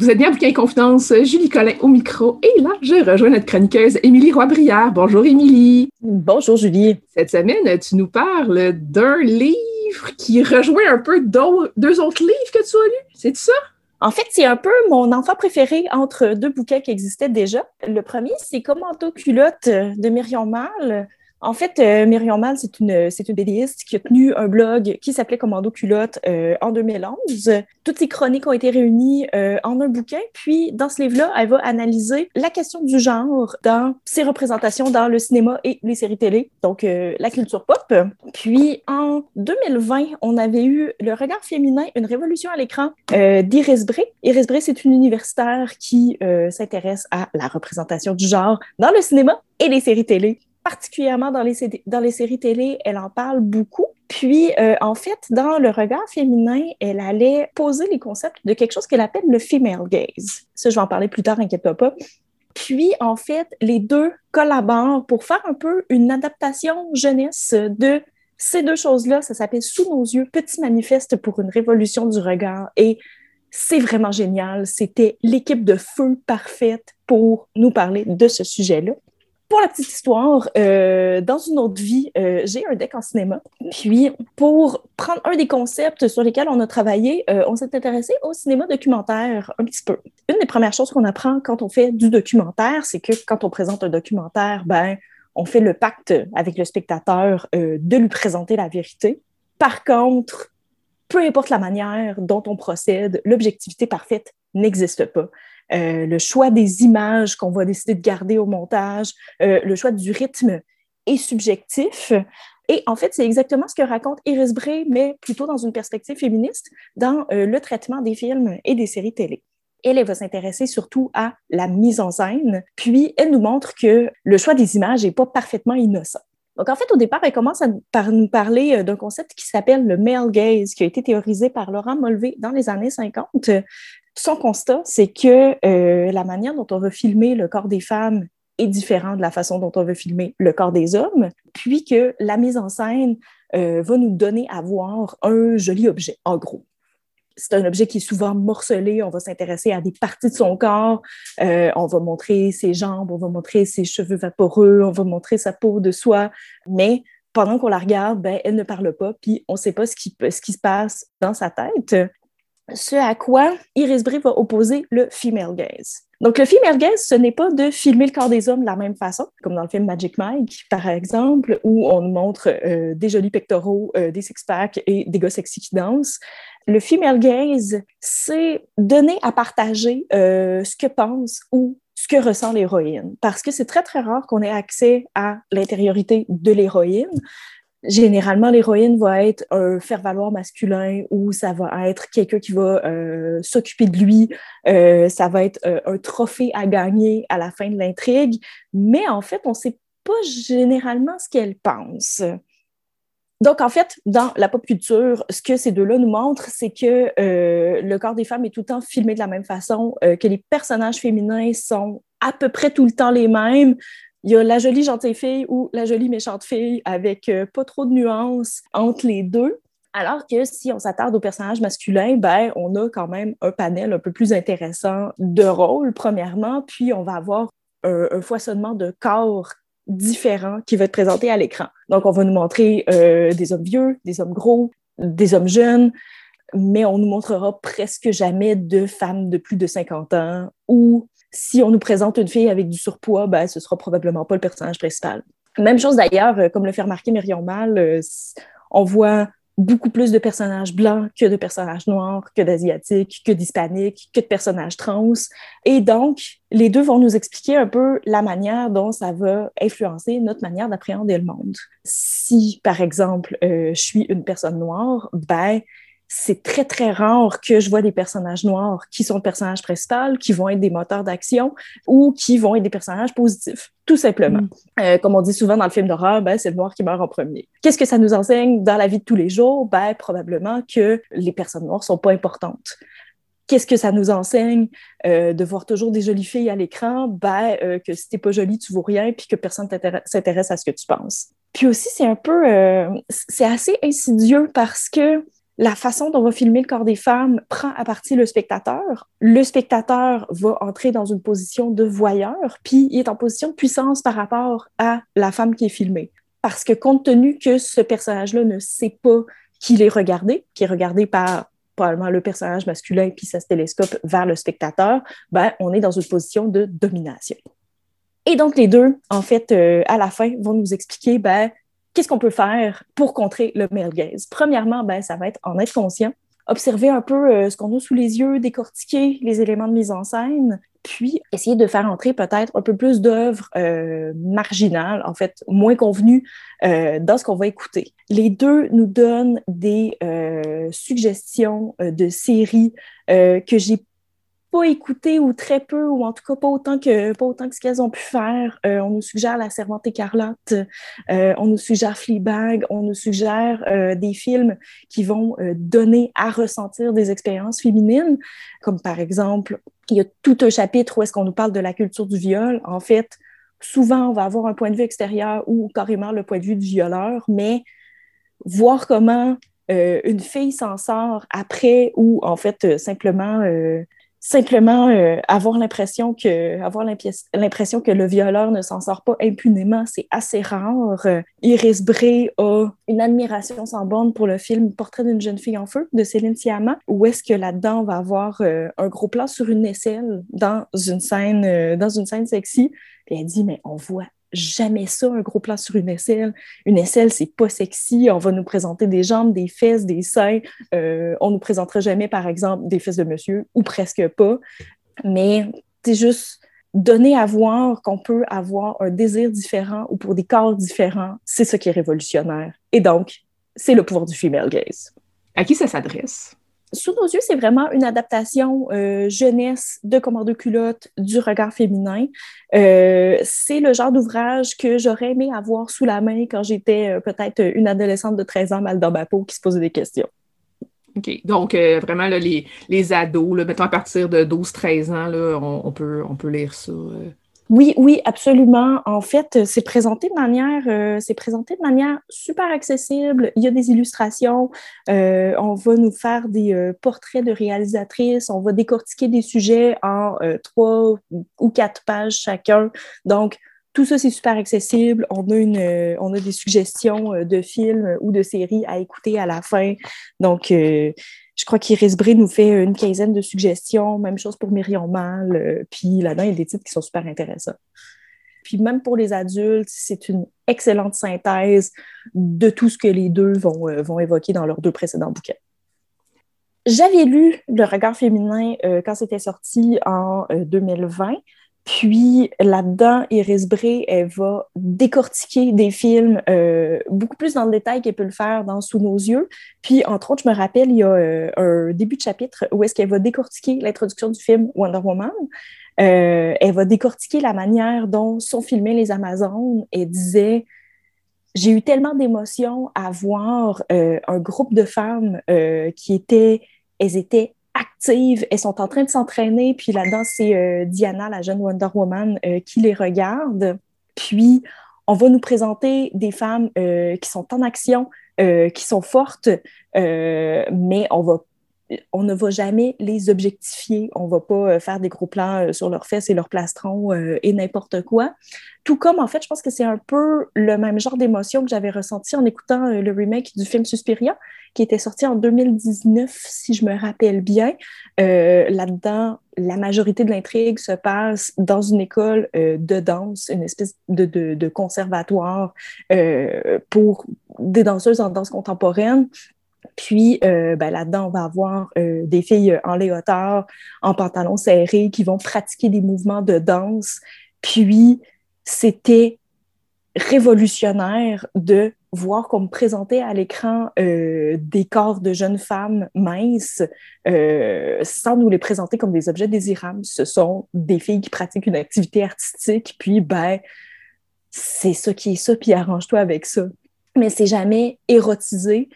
Vous êtes bien à Bouquin Confidence, Julie Collin au micro. Et là, je rejoins notre chroniqueuse Émilie Roy-Brière. Bonjour Émilie. Bonjour Julie. Cette semaine, tu nous parles d'un livre qui rejoint un peu deux autres livres que tu as lus. C'est ça? En fait, c'est un peu mon enfant préféré entre deux bouquins qui existaient déjà. Le premier, c'est Commando culotte de Myriam Mal. En fait, euh, Myriam Mal, c'est une, c'est une BDiste qui a tenu un blog qui s'appelait Commando Culotte euh, en 2011. Toutes ces chroniques ont été réunies euh, en un bouquin. Puis, dans ce livre-là, elle va analyser la question du genre dans ses représentations dans le cinéma et les séries télé, donc euh, la culture pop. Puis, en 2020, on avait eu Le regard féminin, une révolution à l'écran euh, d'Iris Bray. Iris Bray, c'est une universitaire qui euh, s'intéresse à la représentation du genre dans le cinéma et les séries télé particulièrement dans les, séries télé, elle en parle beaucoup. Puis, euh, en fait, dans le regard féminin, elle allait poser les concepts de quelque chose qu'elle appelle le female gaze. Ça, je vais en parler plus tard, inquiète-toi pas. Puis, en fait, les deux collaborent pour faire un peu une adaptation jeunesse de ces deux choses-là. Ça s'appelle Sous nos yeux, petit manifeste pour une révolution du regard. Et c'est vraiment génial. C'était l'équipe de feu parfaite pour nous parler de ce sujet-là. Pour la petite histoire, euh, dans une autre vie, euh, j'ai un deck en cinéma. Puis, pour prendre un des concepts sur lesquels on a travaillé, euh, on s'est intéressé au cinéma documentaire un petit peu. Une des premières choses qu'on apprend quand on fait du documentaire, c'est que quand on présente un documentaire, ben, on fait le pacte avec le spectateur de lui présenter la vérité. Par contre, peu importe la manière dont on procède, l'objectivité parfaite n'existe pas. Euh, le choix des images qu'on va décider de garder au montage, euh, le choix du rythme est subjectif. Et en fait, c'est exactement ce que raconte Iris Bray, mais plutôt dans une perspective féministe, dans euh, le traitement des films et des séries télé. Elle, elle va s'intéresser surtout à la mise en scène, puis elle nous montre que le choix des images n'est pas parfaitement innocent. Donc, en fait, au départ, elle commence par nous parler d'un concept qui s'appelle le male gaze, qui a été théorisé par Laurent Molvé dans les années 50, son constat, c'est que euh, la manière dont on veut filmer le corps des femmes est différente de la façon dont on veut filmer le corps des hommes, puis que la mise en scène euh, va nous donner à voir un joli objet, en gros. C'est un objet qui est souvent morcelé, on va s'intéresser à des parties de son corps, euh, on va montrer ses jambes, on va montrer ses cheveux vaporeux, on va montrer sa peau de soie, mais pendant qu'on la regarde, ben, elle ne parle pas, puis on ne sait pas ce qui, ce qui se passe dans sa tête ce à quoi Iris Bray va opposer le female gaze. Donc, le female gaze, ce n'est pas de filmer le corps des hommes de la même façon, comme dans le film Magic Mike, par exemple, où on nous montre euh, des jolis pectoraux, euh, des six-packs et des gars sexy qui dansent. Le female gaze, c'est donner à partager euh, ce que pense ou ce que ressent l'héroïne, parce que c'est très, très rare qu'on ait accès à l'intériorité de l'héroïne généralement, l'héroïne va être un faire-valoir masculin ou ça va être quelqu'un qui va euh, s'occuper de lui. Euh, ça va être euh, un trophée à gagner à la fin de l'intrigue. Mais en fait, on ne sait pas généralement ce qu'elle pense. Donc, en fait, dans la pop culture, ce que ces deux-là nous montrent, c'est que le corps des femmes est tout le temps filmé de la même façon, que les personnages féminins sont à peu près tout le temps les mêmes, il y a la jolie gentille fille ou la jolie méchante fille avec euh, pas trop de nuances entre les deux. Alors que si on s'attarde aux personnages masculins, ben, on a quand même un panel un peu plus intéressant de rôles, premièrement, puis on va avoir un, foisonnement de corps différents qui va être présenté à l'écran. Donc, on va nous montrer euh, des hommes vieux, des hommes gros, des hommes jeunes, mais on nous montrera presque jamais de femmes de plus de 50 ans ou si on nous présente une fille avec du surpoids, ben, ce sera probablement pas le personnage principal. Même chose d'ailleurs, euh, comme le fait remarquer Myriam Mal, euh, on voit beaucoup plus de personnages blancs que de personnages noirs, que d'asiatiques, que d'hispaniques, que de personnages trans. Et donc, les deux vont nous expliquer un peu la manière dont ça va influencer notre manière d'appréhender le monde. Si, par exemple, euh, je suis une personne noire, ben, c'est très, très rare que je vois des personnages noirs qui sont le personnage principal, qui vont être des moteurs d'action ou qui vont être des personnages positifs, tout simplement. Mm. Euh, comme on dit souvent dans le film d'horreur, ben, c'est le noir qui meurt en premier. Qu'est-ce que ça nous enseigne dans la vie de tous les jours? Ben, probablement que les personnes noires sont pas importantes. Qu'est-ce que ça nous enseigne euh, de voir toujours des jolies filles à l'écran? Ben, euh, que si t'es pas jolie, tu vaux rien, puis que personne s'intéresse à ce que tu penses. Puis aussi, c'est un peu, c'est assez insidieux parce que la façon dont on va filmer le corps des femmes prend à partie le spectateur. Le spectateur va entrer dans une position de voyeur, puis il est en position de puissance par rapport à la femme qui est filmée. Parce que compte tenu que ce personnage-là ne sait pas qu'il est regardé, qu'il est regardé par probablement le personnage masculin puis sa télescope vers le spectateur, ben, on est dans une position de domination. Et donc, les deux, en fait, euh, à la fin, vont nous expliquer ben, qu'est-ce qu'on peut faire pour contrer le gaze? Premièrement, ben, ça va être en être conscient, observer un peu euh, ce qu'on a sous les yeux, décortiquer les éléments de mise en scène, puis essayer de faire entrer peut-être un peu plus d'œuvres euh, marginales, en fait, moins convenues euh, dans ce qu'on va écouter. Les deux nous donnent des suggestions de séries que j'ai pas ou très peu, ou en tout cas pas autant que, pas autant que ce qu'elles ont pu faire. Euh, on nous suggère La Servante écarlate, euh, on nous suggère Fleabag, on nous suggère euh, des films qui vont donner à ressentir des expériences féminines, comme par exemple, il y a tout un chapitre où est-ce qu'on nous parle de la culture du viol. En fait, souvent, on va avoir un point de vue extérieur ou carrément le point de vue du violeur, mais voir comment une fille s'en sort après ou en fait simplement simplement euh, avoir l'impression que le violeur ne s'en sort pas impunément, c'est assez rare. Iris Bray a une admiration sans borne pour le film Portrait d'une jeune fille en feu de Céline Sciamma, où est-ce que là-dedans va avoir euh, un gros plan sur une aisselle dans une scène euh, dans une scène sexy. Et elle dit mais on voit jamais ça, un gros plan sur une aisselle. Une aisselle, c'est pas sexy. On va nous présenter des jambes, des fesses, des seins. Euh, on nous présentera jamais, par exemple, des fesses de monsieur, ou presque pas. Mais c'est juste donner à voir qu'on peut avoir un désir différent ou pour des corps différents, c'est ce qui est révolutionnaire. Et donc, c'est le pouvoir du female gaze. À qui ça s'adresse? Sous nos yeux, c'est vraiment une adaptation euh, jeunesse de Commando culotte du regard féminin. Euh, c'est le genre d'ouvrage que j'aurais aimé avoir sous la main quand j'étais euh, peut-être une adolescente de 13 ans mal dans ma peau qui se posait des questions. OK. Donc, vraiment, les, les ados, là, mettons à partir de 12-13 ans, là, on, peut, on peut lire ça. Oui, oui, absolument. En fait, c'est présenté de manière, euh, c'est présenté de manière super accessible. Il y a des illustrations. Euh, on va nous faire des euh, portraits de réalisatrices. On va décortiquer des sujets en trois ou quatre pages chacun. Donc, tout ça, c'est super accessible. On a, une, on a des suggestions de films ou de séries à écouter à la fin. Donc, je crois qu'Iris Bray nous fait une quinzaine de suggestions, même chose pour Myriam Mal. Euh, puis là-dedans, il y a des titres qui sont super intéressants. Puis même pour les adultes, c'est une excellente synthèse de tout ce que les deux vont, euh, vont évoquer dans leurs deux précédents bouquins. J'avais lu Le regard féminin euh, quand c'était sorti en 2020. Puis là-dedans, Iris Bray, elle va décortiquer des films euh, beaucoup plus dans le détail qu'elle peut le faire dans Sous nos yeux. Puis, entre autres, je me rappelle, il y a euh, un début de chapitre où est-ce qu'elle va décortiquer l'introduction du film Wonder Woman. Euh, elle va décortiquer la manière dont sont filmées les Amazones. Elle disait J'ai eu tellement d'émotions à voir un groupe de femmes qui étaient, elles étaient actives, elles sont en train de s'entraîner, puis là-dedans, c'est euh, Diana, la jeune Wonder Woman, euh, qui les regarde. Puis, on va nous présenter des femmes euh, qui sont en action, qui sont fortes, mais on va on ne va jamais les objectifier. On ne va pas euh, faire des gros plans euh, sur leurs fesses et leurs plastrons euh, et n'importe quoi. Tout comme, en fait, je pense que c'est un peu le même genre d'émotion que j'avais ressenti en écoutant le remake du film Suspiria, qui était sorti en 2019, si je me rappelle bien. Là-dedans, la majorité de l'intrigue se passe dans une école de danse, une espèce de, conservatoire pour des danseuses en danse contemporaine. Puis euh, ben, là-dedans, on va avoir euh, des filles en léotard, en pantalon serré, qui vont pratiquer des mouvements de danse. Puis c'était révolutionnaire de voir qu'on me présentait à l'écran euh, des corps de jeunes femmes minces sans nous les présenter comme des objets désirables. Ce sont des filles qui pratiquent une activité artistique, puis ben, c'est ça qui est ça, puis arrange-toi avec ça. Mais c'est jamais érotisé,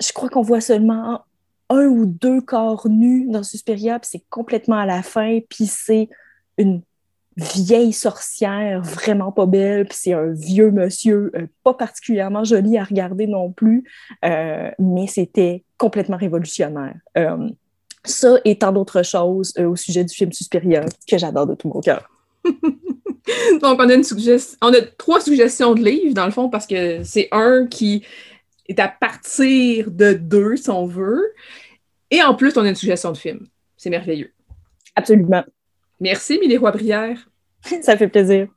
je crois qu'on voit seulement un ou deux corps nus dans Suspiria, puis c'est complètement à la fin, puis c'est une vieille sorcière vraiment pas belle, puis c'est un vieux monsieur euh, pas particulièrement joli à regarder non plus, euh, mais c'était complètement révolutionnaire. Euh, ça et tant d'autres choses au sujet du film Suspiria que j'adore de tout mon cœur. [laughs] Donc, on a, une on a trois suggestions de livres, dans le fond, parce que c'est un qui est à partir de deux, si on veut. Et en plus, on a une suggestion de film. C'est merveilleux. Absolument. Merci, Milly Roy-Brière. [laughs] Ça fait plaisir.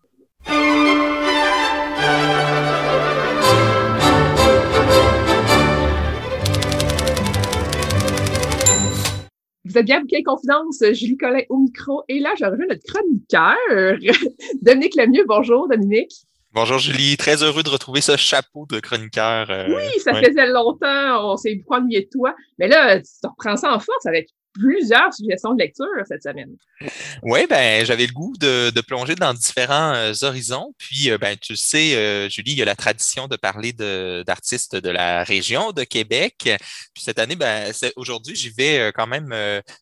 Vous êtes bien à Confidence, Julie Collin au micro. Et là, j'ai revu notre chroniqueur, [laughs] Dominique Lemieux. Bonjour, Dominique. Bonjour Julie, très heureux de retrouver ce chapeau de chroniqueur. Euh, oui, ça faisait longtemps, on s'est ennuyé de toi. Mais là, tu reprends ça en force avec plusieurs suggestions de lecture cette semaine. Oui, ben j'avais le goût de, plonger dans différents euh, horizons. Puis, euh, ben tu sais, Julie, il y a la tradition de parler d'artistes de, la région de Québec. Puis cette année, ben aujourd'hui, j'y vais quand même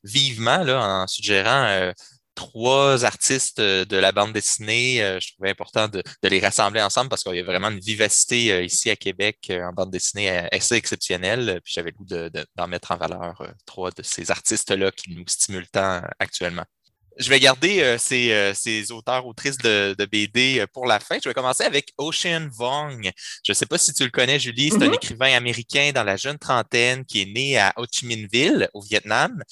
vivement là en suggérant trois artistes euh, de la bande dessinée. Euh, je trouvais important de, les rassembler ensemble parce qu'il y a vraiment une vivacité euh, ici à Québec en bande dessinée assez exceptionnelle. Puis j'avais le goût d'en mettre en valeur trois de ces artistes-là qui nous stimulent tant actuellement. Je vais garder ces, auteurs, autrices de, BD pour la fin. Je vais commencer avec Ocean Vong. Je ne sais pas si tu le connais, Julie. C'est un mm-hmm. écrivain américain dans la jeune trentaine qui est né à Ho Chi Minh Ville, au Vietnam.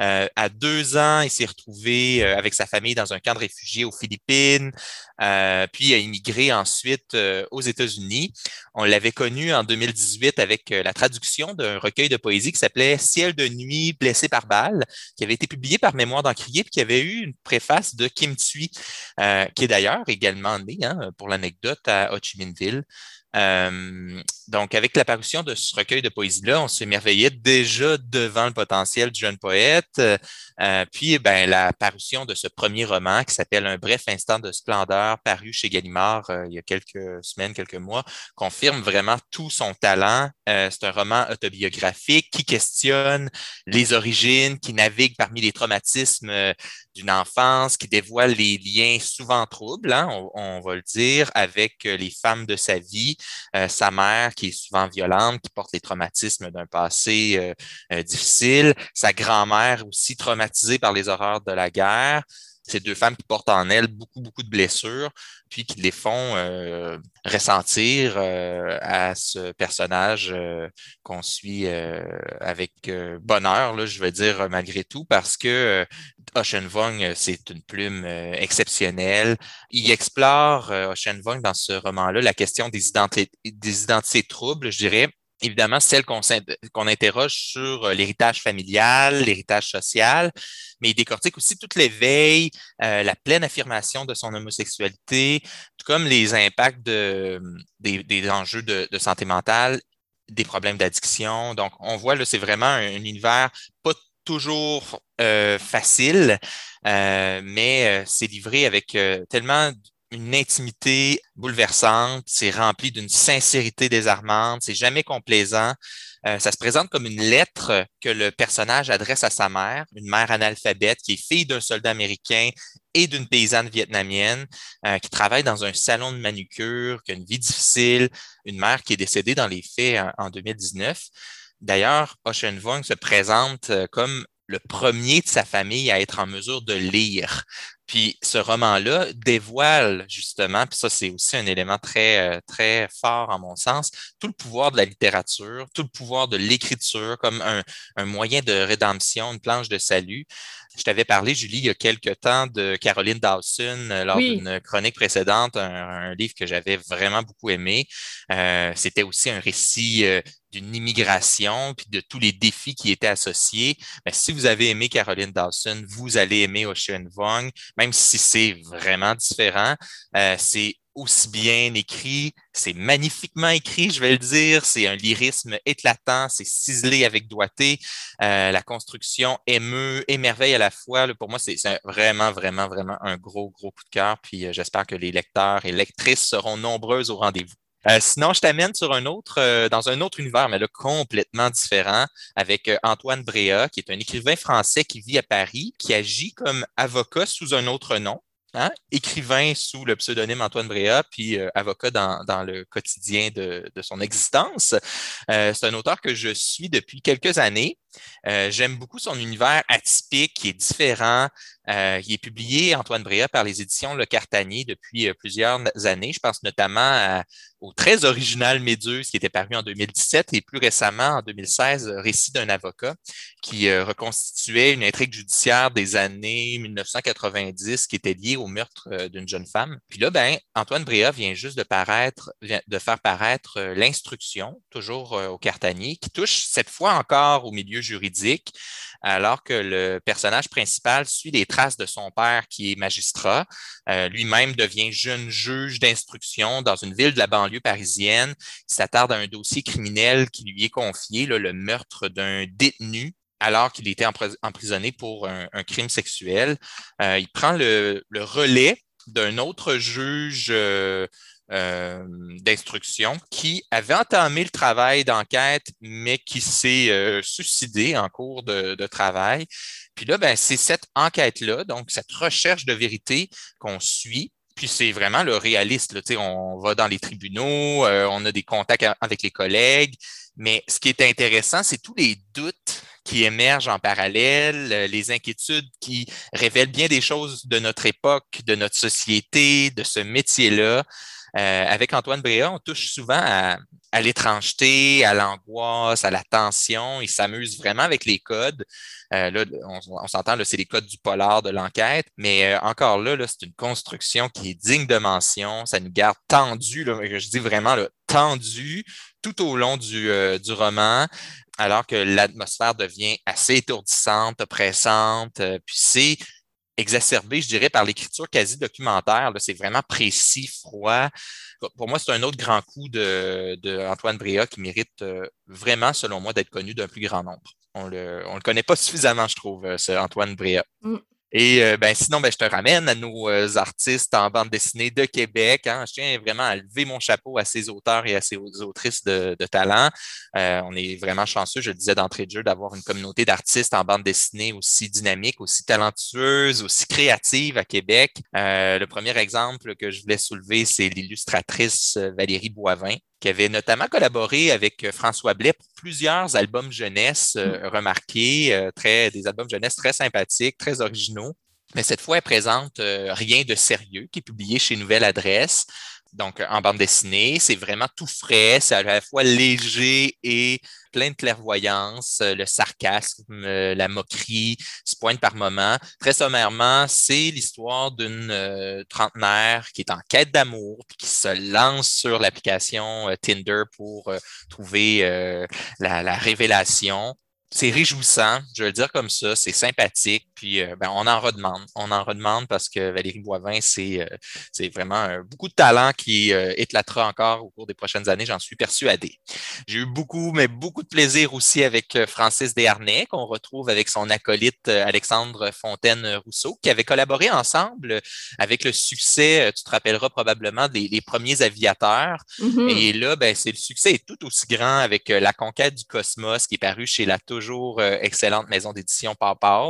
Euh, à deux ans, il s'est retrouvé euh, avec sa famille dans un camp de réfugiés aux Philippines, euh, puis il a immigré ensuite aux États-Unis. On l'avait connu en 2018 avec la traduction d'un recueil de poésie qui s'appelait Ciel de nuit blessé par balle, qui avait été publié par Mémoire d'Encrier, puis qui avait eu une préface de Kim Thuy, qui est d'ailleurs également né, hein, pour l'anecdote, à Ho Chi Minh Ville. Euh, donc, avec l'apparition de ce recueil de poésie-là, on s'émerveillait déjà devant le potentiel du jeune poète. Euh, puis, ben, la parution de ce premier roman qui s'appelle Un bref instant de splendeur, paru chez Gallimard euh, il y a quelques semaines, quelques mois, confirme vraiment tout son talent. C'est un roman autobiographique qui questionne les origines, qui navigue parmi les traumatismes d'une enfance, qui dévoile les liens souvent troubles, hein, on, va le dire, avec les femmes de sa vie, euh, sa mère qui est souvent violente, qui porte les traumatismes d'un passé euh, euh, difficile, sa grand-mère aussi traumatisée par les horreurs de la guerre. Ces deux femmes qui portent en elles beaucoup, beaucoup de blessures, puis qui les font ressentir à ce personnage qu'on suit avec bonheur, là, je veux dire, malgré tout, parce que Ocean Vong, c'est une plume exceptionnelle. Il explore, Ocean Vong, dans ce roman-là, la question des identités, des identités troubles, je dirais, évidemment celle qu'on interroge sur euh, l'héritage familial, l'héritage social, mais il décortique aussi toute l'éveil, euh, la pleine affirmation de son homosexualité, tout comme les impacts de, des, enjeux de, santé mentale, des problèmes d'addiction. Donc, on voit là, c'est vraiment un, univers pas toujours euh, facile, mais c'est livré avec tellement une intimité bouleversante, c'est rempli d'une sincérité désarmante, c'est jamais complaisant. Euh, ça se présente comme une lettre que le personnage adresse à sa mère, une mère analphabète qui est fille d'un soldat américain et d'une paysanne vietnamienne euh, qui travaille dans un salon de manucure, qui a une vie difficile, une mère qui est décédée dans les faits en, en 2019. D'ailleurs, Ocean Vuong se présente comme le premier de sa famille à être en mesure de lire. Puis ce roman-là dévoile justement, puis ça c'est aussi un élément très, très fort en mon sens, tout le pouvoir de la littérature, tout le pouvoir de l'écriture comme un, un, moyen de rédemption, une planche de salut. Je t'avais parlé, Julie, il y a quelque temps de Caroline Dawson euh, lors d'une chronique précédente, un, livre que j'avais vraiment beaucoup aimé. Euh, C'était aussi un récit euh, d'une immigration, puis de tous les défis qui étaient associés. Mais si vous avez aimé Caroline Dawson, vous allez aimer Ocean Vuong, même si c'est vraiment différent. Euh, c'est aussi bien écrit, c'est magnifiquement écrit, je vais le dire, c'est un lyrisme éclatant, c'est ciselé avec doigté, euh, la construction émeut, émerveille à la fois. pour moi, c'est vraiment, vraiment, vraiment un gros, gros coup de cœur, puis euh, j'espère que les lecteurs et lectrices seront nombreuses au rendez-vous. Euh, sinon, je t'amène sur un autre, dans un autre univers, mais là, complètement différent, avec Antoine Bréa, qui est un écrivain français qui vit à Paris, qui agit comme avocat sous un autre nom. Hein? écrivain sous le pseudonyme Antoine Bréa, puis euh, avocat dans, dans, le quotidien de, de son existence. Euh, c'est un auteur que je suis depuis quelques années. Euh, j'aime beaucoup son univers atypique, qui est différent. Euh, il est publié, Antoine Bréa, par les éditions Le Cartanier depuis euh, plusieurs années. Je pense notamment au très original Méduse qui était paru en 2017 et plus récemment, en 2016, Récit d'un avocat qui reconstituait une intrigue judiciaire des années 1990 qui était liée au meurtre d'une jeune femme. Puis là, ben, Antoine Bréa vient juste de de faire paraître l'instruction, toujours au Cartanier, qui touche cette fois encore au milieu juridique, alors que le personnage principal suit les traces de son père qui est magistrat. Euh, lui-même devient jeune juge d'instruction dans une ville de la banlieue parisienne. Il s'attarde à un dossier criminel qui lui est confié, le meurtre d'un détenu alors qu'il était emprisonné pour un, crime sexuel. Euh, il prend le, relais d'un autre juge euh, euh, d'instruction qui avait entamé le travail d'enquête, mais qui s'est euh, suicidé en cours de, travail. Puis là, ben, c'est cette enquête-là, donc cette recherche de vérité qu'on suit. Puis c'est vraiment le réaliste. Là, on va dans les tribunaux, euh, on a des contacts avec les collègues, mais ce qui est intéressant, c'est tous les doutes qui émergent en parallèle, les inquiétudes qui révèlent bien des choses de notre époque, de notre société, de ce métier-là. Euh, avec Antoine Bréa, on touche souvent à, l'étrangeté, à l'angoisse, à la tension. Il s'amuse vraiment avec les codes. Euh, là, on, s'entend, c'est les codes du polar de l'enquête, mais euh, encore là, c'est une construction qui est digne de mention. Ça nous garde tendus, je dis vraiment tendus tout au long du, du roman alors que l'atmosphère devient assez étourdissante, oppressante. puis c'est exacerbé, je dirais, par l'écriture quasi documentaire. C'est vraiment précis, froid. Pour moi, c'est un autre grand coup de, de Antoine Bréa qui mérite euh, vraiment, selon moi, d'être connu d'un plus grand nombre. On le, on le connaît pas [laughs] suffisamment, je trouve, euh, ce Antoine Bréa. Mm. Et euh, ben, sinon, ben, je te ramène à nos euh, artistes en bande dessinée de Québec. Hein. Je tiens vraiment à lever mon chapeau à ces auteurs et à ces autrices de, talent. Euh, on est vraiment chanceux, je le disais d'entrée de jeu, d'avoir une communauté d'artistes en bande dessinée aussi dynamique, aussi talentueuse, aussi créative à Québec. le premier exemple que je voulais soulever, c'est l'illustratrice Valérie Boivin, qui avait notamment collaboré avec euh, François Blais pour plusieurs albums jeunesse euh, mm. remarqués, euh, très, des albums jeunesse très sympathiques, très originaux. Mais cette fois, elle présente Rien de sérieux, qui est publié chez Nouvelle Adresse donc en bande dessinée. C'est vraiment tout frais, c'est à la fois léger et plein de clairvoyance, euh, le sarcasme, euh, la moquerie se pointe par moments. Très sommairement, c'est l'histoire d'une euh, trentenaire qui est en quête d'amour qui se lance sur l'application Tinder pour trouver la, la révélation c'est réjouissant, je vais le dire comme ça, c'est sympathique, puis euh, ben, on en redemande. On en redemande parce que Valérie Boivin, c'est euh, c'est vraiment beaucoup de talent qui euh, éclatera encore au cours des prochaines années, j'en suis persuadé. J'ai eu beaucoup, mais beaucoup de plaisir aussi avec Francis Desharnais, qu'on retrouve avec son acolyte Alexandre Fontaine-Rousseau, qui avait collaboré ensemble avec le succès, tu te rappelleras probablement, des, premiers aviateurs. Mm-hmm. Et là, ben, c'est le succès est tout aussi grand avec La conquête du cosmos qui est paru chez La toujours euh, excellente maison d'édition Papa.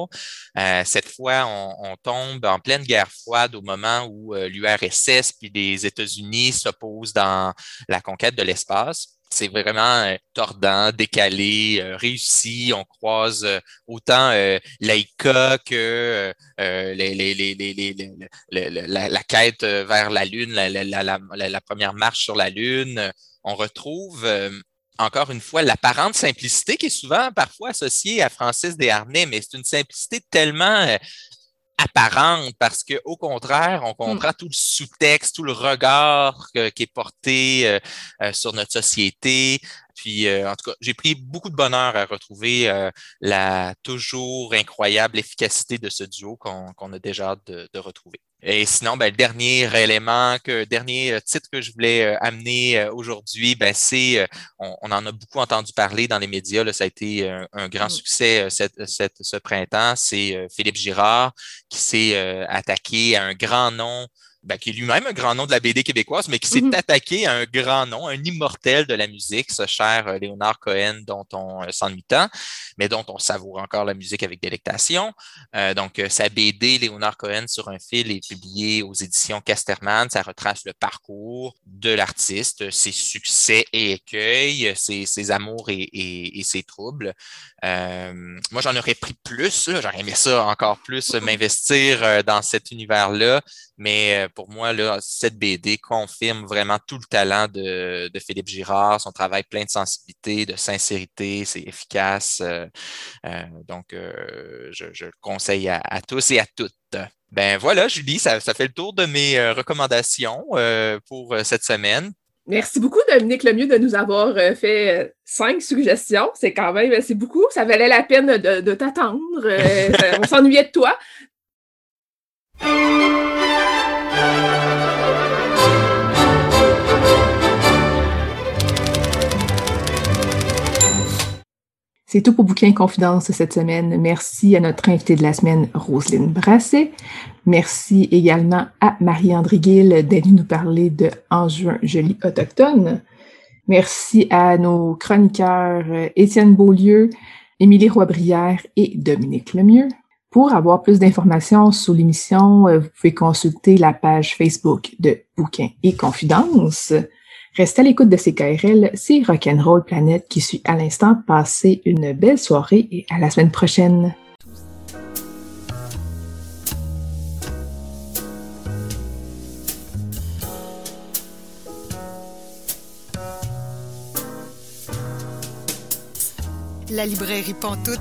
Euh, cette fois, on, tombe en pleine guerre froide au moment où euh, l'URSS puis les États-Unis s'opposent dans la conquête de l'espace. c'est vraiment tordant, décalé, réussi. On croise autant Laïka que la, quête vers la Lune, la, première marche sur la Lune. On retrouve encore une fois, l'apparente simplicité qui est souvent parfois associée à Francis Desharnais, mais c'est une simplicité tellement euh, apparente parce que au contraire, on comprend tout le sous-texte, tout le regard qui est porté euh, euh, sur notre société. Puis, en tout cas, j'ai pris beaucoup de bonheur à retrouver la toujours incroyable efficacité de ce duo qu'on a déjà hâte de retrouver. Et sinon, ben, le dernier élément, que, dernier euh, titre que je voulais euh, amener euh, aujourd'hui, ben, c'est, on, en a beaucoup entendu parler dans les médias, là, ça a été un, grand mm. succès cette, cette, ce printemps, c'est Philippe Girard qui s'est attaqué à un grand nom ben, qui est lui-même un grand nom de la BD québécoise, mais qui s'est mm-hmm. attaqué à un grand nom, un immortel de la musique, ce cher euh, Léonard Cohen, dont on euh, s'ennuie tant, mais dont on savoure encore la musique avec délectation. Euh, donc, sa BD, Léonard Cohen sur un fil, est publiée aux éditions Casterman. Ça retrace le parcours de l'artiste, ses succès et écueils, ses, amours et, ses troubles. moi, j'en aurais pris plus, j'aurais aimé ça encore plus, [laughs] m'investir dans cet univers-là, mais pour moi, là, cette BD confirme vraiment tout le talent de, Philippe Girard, son travail plein de sensibilité, de sincérité, c'est efficace. Euh, euh, donc, euh, je, le conseille à, tous et à toutes. Ben voilà, Julie, ça, ça fait le tour de mes recommandations pour cette semaine. Merci beaucoup, Dominique Lemieux, de nous avoir fait cinq suggestions. C'est quand même, c'est beaucoup. Ça valait la peine de, de t'attendre. [laughs] on s'ennuyait de toi. C'est tout pour Bouquin Confidence cette semaine. Merci à notre invité de la semaine, Roselyne Brasset. Merci également à Marie-André Gill d'être nous parler de En juin, joli autochtone. Merci à nos chroniqueurs Étienne Beaulieu, Émilie Roy-Brière et Dominique Lemieux. Pour avoir plus d'informations sur l'émission, euh, vous pouvez consulter la page Facebook de Bouquin et Confidence. Restez à l'écoute de CKRL, c'est Rock'n'Roll Planète qui suit à l'instant. Passez une belle soirée et à la semaine prochaine. La librairie Pantoute,